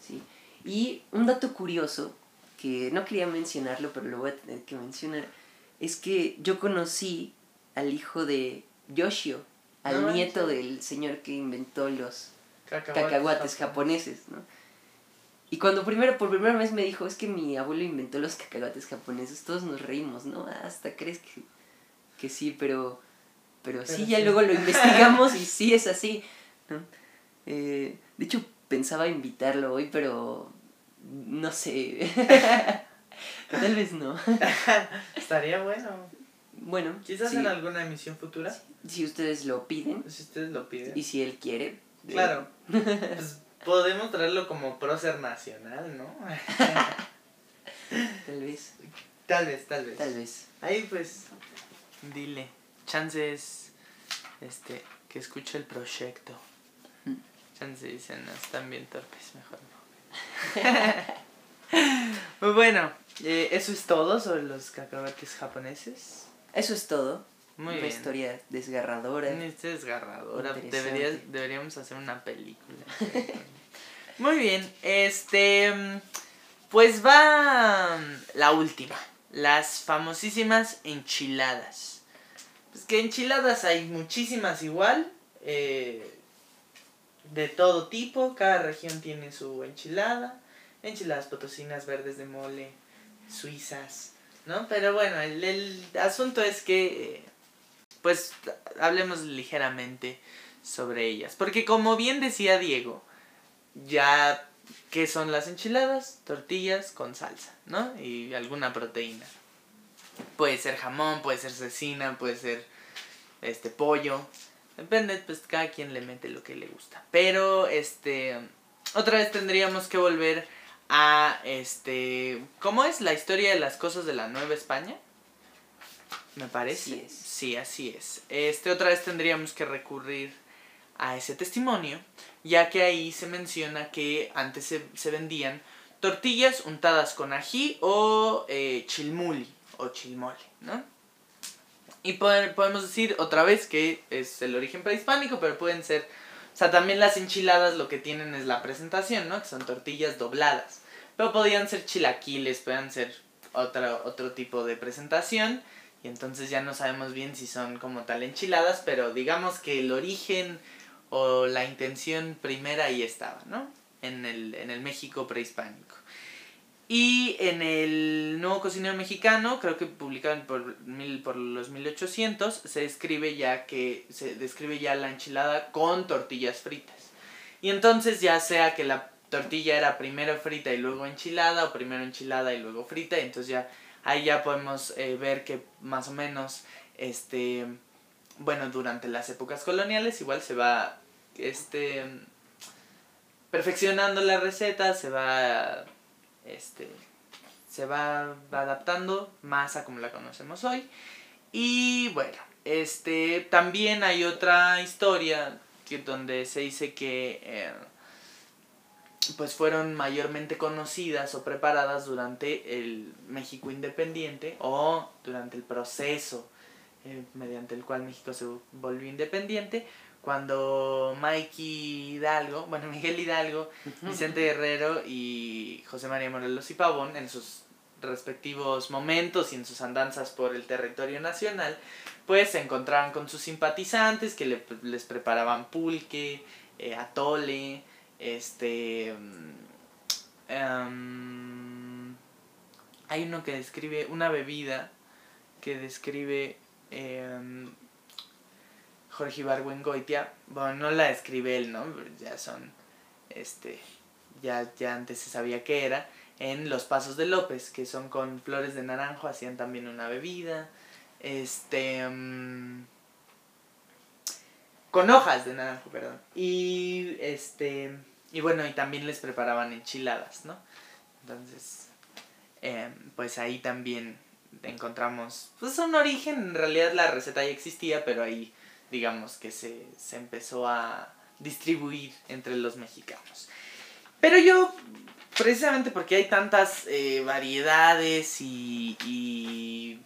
Sí. Y un dato curioso, que no quería mencionarlo, pero lo voy a tener que mencionar, es que yo conocí al hijo de Yoshio, al No nieto del señor que inventó los Cacahuates, cacahuates japoneses, ¿no? Y cuando primero, por primera vez me dijo, es que mi abuelo inventó los cacahuates japoneses, todos nos reímos, ¿no? Hasta crees que, que sí, pero, pero, Pero sí, ya luego lo investigamos y sí es así, ¿no? Eh, de hecho, pensaba invitarlo hoy, pero no sé. Tal vez no. Estaría bueno. Bueno, Quizás sí, en alguna emisión futura, si ustedes lo piden si ustedes lo piden. y si él quiere. Claro. Pues podemos traerlo como prócer nacional, ¿no? Tal vez, tal vez, tal vez. tal vez. Ahí pues, dile. Chances, este, que escuche el proyecto. Mm. Chances dicen, no, están bien torpes, mejor no. Bueno, eh, eso es todo sobre los cacahuates japoneses. Eso es todo. Muy Una bien. historia desgarradora. Esta es desgarradora. Deberías, deberíamos hacer una película. Muy bien, este. Pues va mm, la última. Las famosísimas enchiladas. Pues que enchiladas hay muchísimas igual. eh, de todo tipo. Cada región tiene su enchilada. Enchiladas potosinas, verdes de mole, suizas. ¿No? Pero bueno, el, el asunto es que. eh, pues hablemos ligeramente sobre ellas. Porque como bien decía Diego, ya ¿qué son las enchiladas? Tortillas con salsa, ¿no? Y alguna proteína. Puede ser jamón, puede ser cecina, puede ser este pollo. Depende, pues cada quien le mete lo que le gusta. Pero este otra vez tendríamos que volver a este ¿cómo es la historia de las cosas de la Nueva España? Me parece. Así es. Sí, así es. Este otra vez tendríamos que recurrir a ese testimonio, ya que ahí se menciona que antes se, se vendían tortillas untadas con ají o eh, chilmuli o chilmole, ¿no? Y po- podemos decir otra vez que es el origen prehispánico, pero pueden ser, o sea, también las enchiladas lo que tienen es la presentación, ¿no? Que son tortillas dobladas. Pero podían ser chilaquiles, podían ser otro, otro tipo de presentación. Y entonces ya no sabemos bien si son como tal enchiladas, pero digamos que el origen o la intención primera ahí estaba, ¿no? En el, en el México prehispánico. Y en el Nuevo Cocinero Mexicano, creo que publicado por, mil, por los 1800, se describe ya que se describe ya la enchilada con tortillas fritas. Y entonces ya sea que la tortilla era primero frita y luego enchilada o primero enchilada y luego frita, y entonces ya ahí ya podemos eh, ver que más o menos este bueno, durante las épocas coloniales igual se va este perfeccionando la receta, se va este se va adaptando más a como la conocemos hoy. Y bueno, este también hay otra historia que donde se dice que eh, pues fueron mayormente conocidas o preparadas durante el México independiente o durante el proceso eh, mediante el cual México se volvió independiente cuando Mikey Hidalgo, bueno Miguel Hidalgo, Vicente Guerrero y José María Morelos y Pavón en sus respectivos momentos y en sus andanzas por el territorio nacional, pues se encontraban con sus simpatizantes que le- les preparaban pulque, eh, atole, este... em, hay uno que describe una bebida que describe em, Jorge Ibargüengoitia. Bueno, no la describe él, ¿no? Ya son, este, ya, ya antes se sabía qué era. En Los Pasos de López, que son con flores de naranjo, hacían también una bebida. Este... mm, con hojas de naranjo, perdón. Y este... Y bueno, y también les preparaban enchiladas, ¿no? Entonces, em, pues ahí también encontramos, pues un origen, en realidad la receta ya existía, pero ahí digamos que se, se empezó a distribuir entre los mexicanos. Pero yo, precisamente porque hay tantas eh, variedades y, y,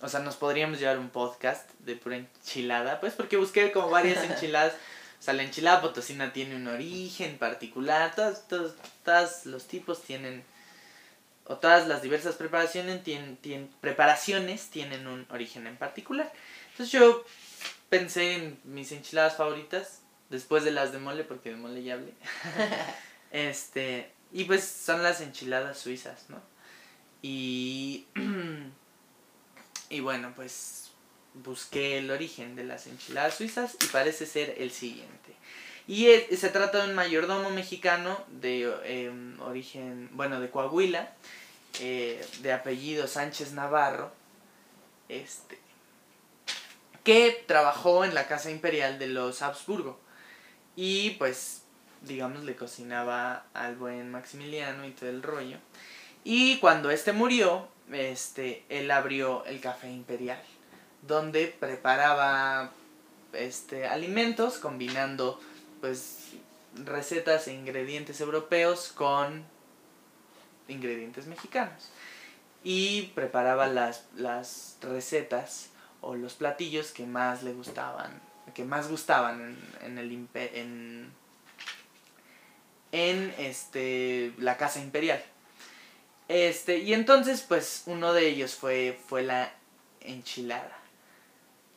o sea, nos podríamos llevar un podcast de pura enchilada, pues porque busqué como varias enchiladas. O sea, la enchilada potosina tiene un origen particular, todos, todos, todos los tipos tienen, o todas las diversas preparaciones tienen, tienen, preparaciones tienen un origen en particular. Entonces yo pensé en mis enchiladas favoritas, después de las de mole, porque de mole ya hablé. este, y pues son las enchiladas suizas, ¿no? Y, y bueno, pues busqué el origen de las enchiladas suizas y parece ser el siguiente. Y es- se trata de un mayordomo mexicano de em, origen, bueno, de Coahuila, eh, de apellido Sánchez Navarro, este, que trabajó en la casa imperial de los Habsburgo. Y pues, digamos, le cocinaba al buen Maximiliano y todo el rollo. Y cuando este murió, este, él abrió el café imperial, donde preparaba este, alimentos combinando pues recetas e ingredientes europeos con ingredientes mexicanos. Y preparaba las, las recetas o los platillos que más le gustaban, que más gustaban en, en el en, en este la casa imperial. Este, y entonces pues uno de ellos fue fue la enchilada.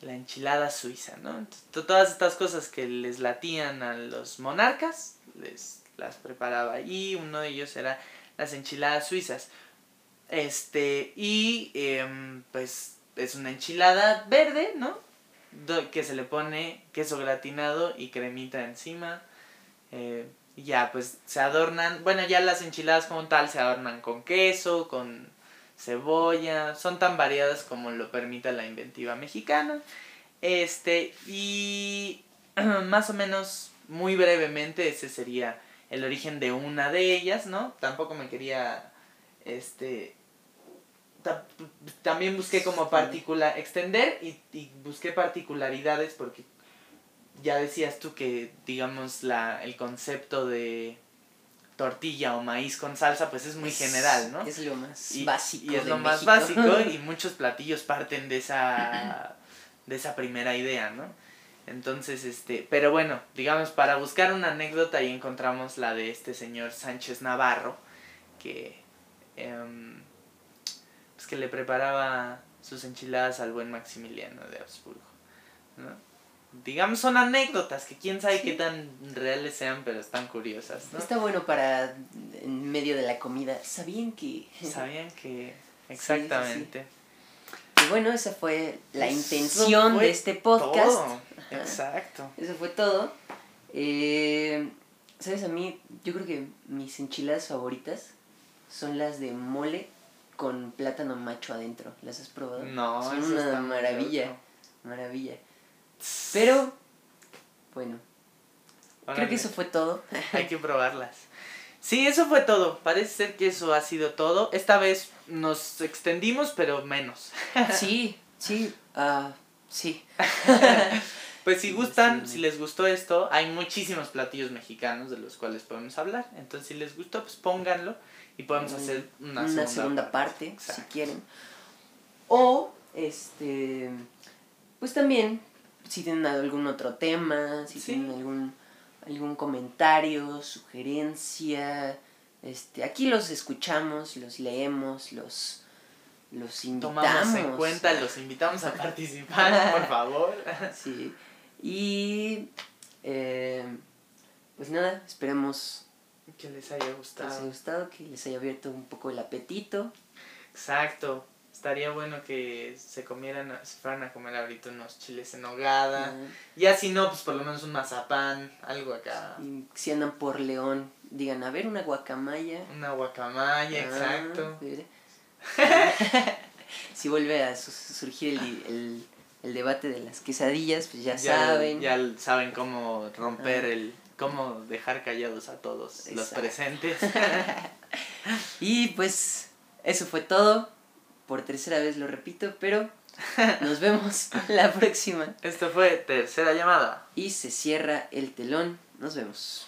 La enchilada suiza, ¿no? Todas estas cosas que les latían a los monarcas, les las preparaba ahí, uno de ellos era las enchiladas suizas. Este, y em, pues es una enchilada verde, ¿no? Que se le pone queso gratinado y cremita encima. Eh, ya, pues se adornan. Bueno, ya las enchiladas como tal se adornan con queso, con cebolla. Son tan variadas como lo permita la inventiva mexicana. Este, y más o menos, muy brevemente, ese sería el origen de una de ellas, ¿no? Tampoco me quería, este, también busqué como particular, extender y, y busqué particularidades porque ya decías tú que, digamos, la, el concepto de tortilla o maíz con salsa, pues es muy general, ¿no? Es lo más y, básico. y es de lo más México. básico y muchos platillos parten de esa de esa primera idea, ¿no? Entonces, este, pero bueno, digamos, para buscar una anécdota ahí encontramos la de este señor Sánchez Navarro, que, em, que le preparaba sus enchiladas al buen Maximiliano de Habsburgo, ¿no? Digamos, son anécdotas que quién sabe qué tan reales sean, pero están curiosas, ¿no? Está bueno para en medio de la comida. ¿Sabían que...? Sabían que... sí. Exactamente. Y bueno, esa fue la Eso intención fue de este podcast. Todo. Exacto. Eso fue todo. Eh, ¿Sabes? A mí, yo creo que mis enchiladas favoritas son las de mole con plátano macho adentro. ¿Las has probado? No, son eso una está maravilla. loco. Maravilla. Pero, bueno, creo que eso fue todo. Hay que probarlas. Sí, eso fue todo. Parece ser que eso ha sido todo. Esta vez nos extendimos, pero menos. sí, sí, ah, sí. Pues si gustan, Sí. si les gustó esto, hay muchísimos platillos mexicanos de los cuales podemos hablar. Entonces, si les gustó, pues pónganlo y podemos hacer una, una segunda, parte, Exacto. si quieren. O, este, pues también, si tienen algún otro tema, si Sí. tienen algún, algún comentario, sugerencia, este, aquí los escuchamos, los leemos, los, los invitamos. Tomamos en cuenta, los invitamos a participar, por favor. Sí. Y, eh, pues nada, esperemos Que les haya que les haya gustado. gustado, que les haya abierto un poco el apetito. Exacto. Estaría bueno que se comieran, se fueran a comer ahorita unos chiles en nogada. Ah, Ya si no, pues por lo menos un mazapán, algo acá. y si andan por León, digan, a ver, una guacamaya. Una guacamaya, Ah, exacto. si vuelve a su- surgir el, el, el debate de las quesadillas, pues ya, saben. Ya saben cómo romper Ah. el... Cómo dejar callados a todos los presentes. Y pues eso fue todo. Por tercera vez lo repito, pero nos vemos la próxima. Esto fue Tercera Llamada. Y se cierra el telón. Nos vemos.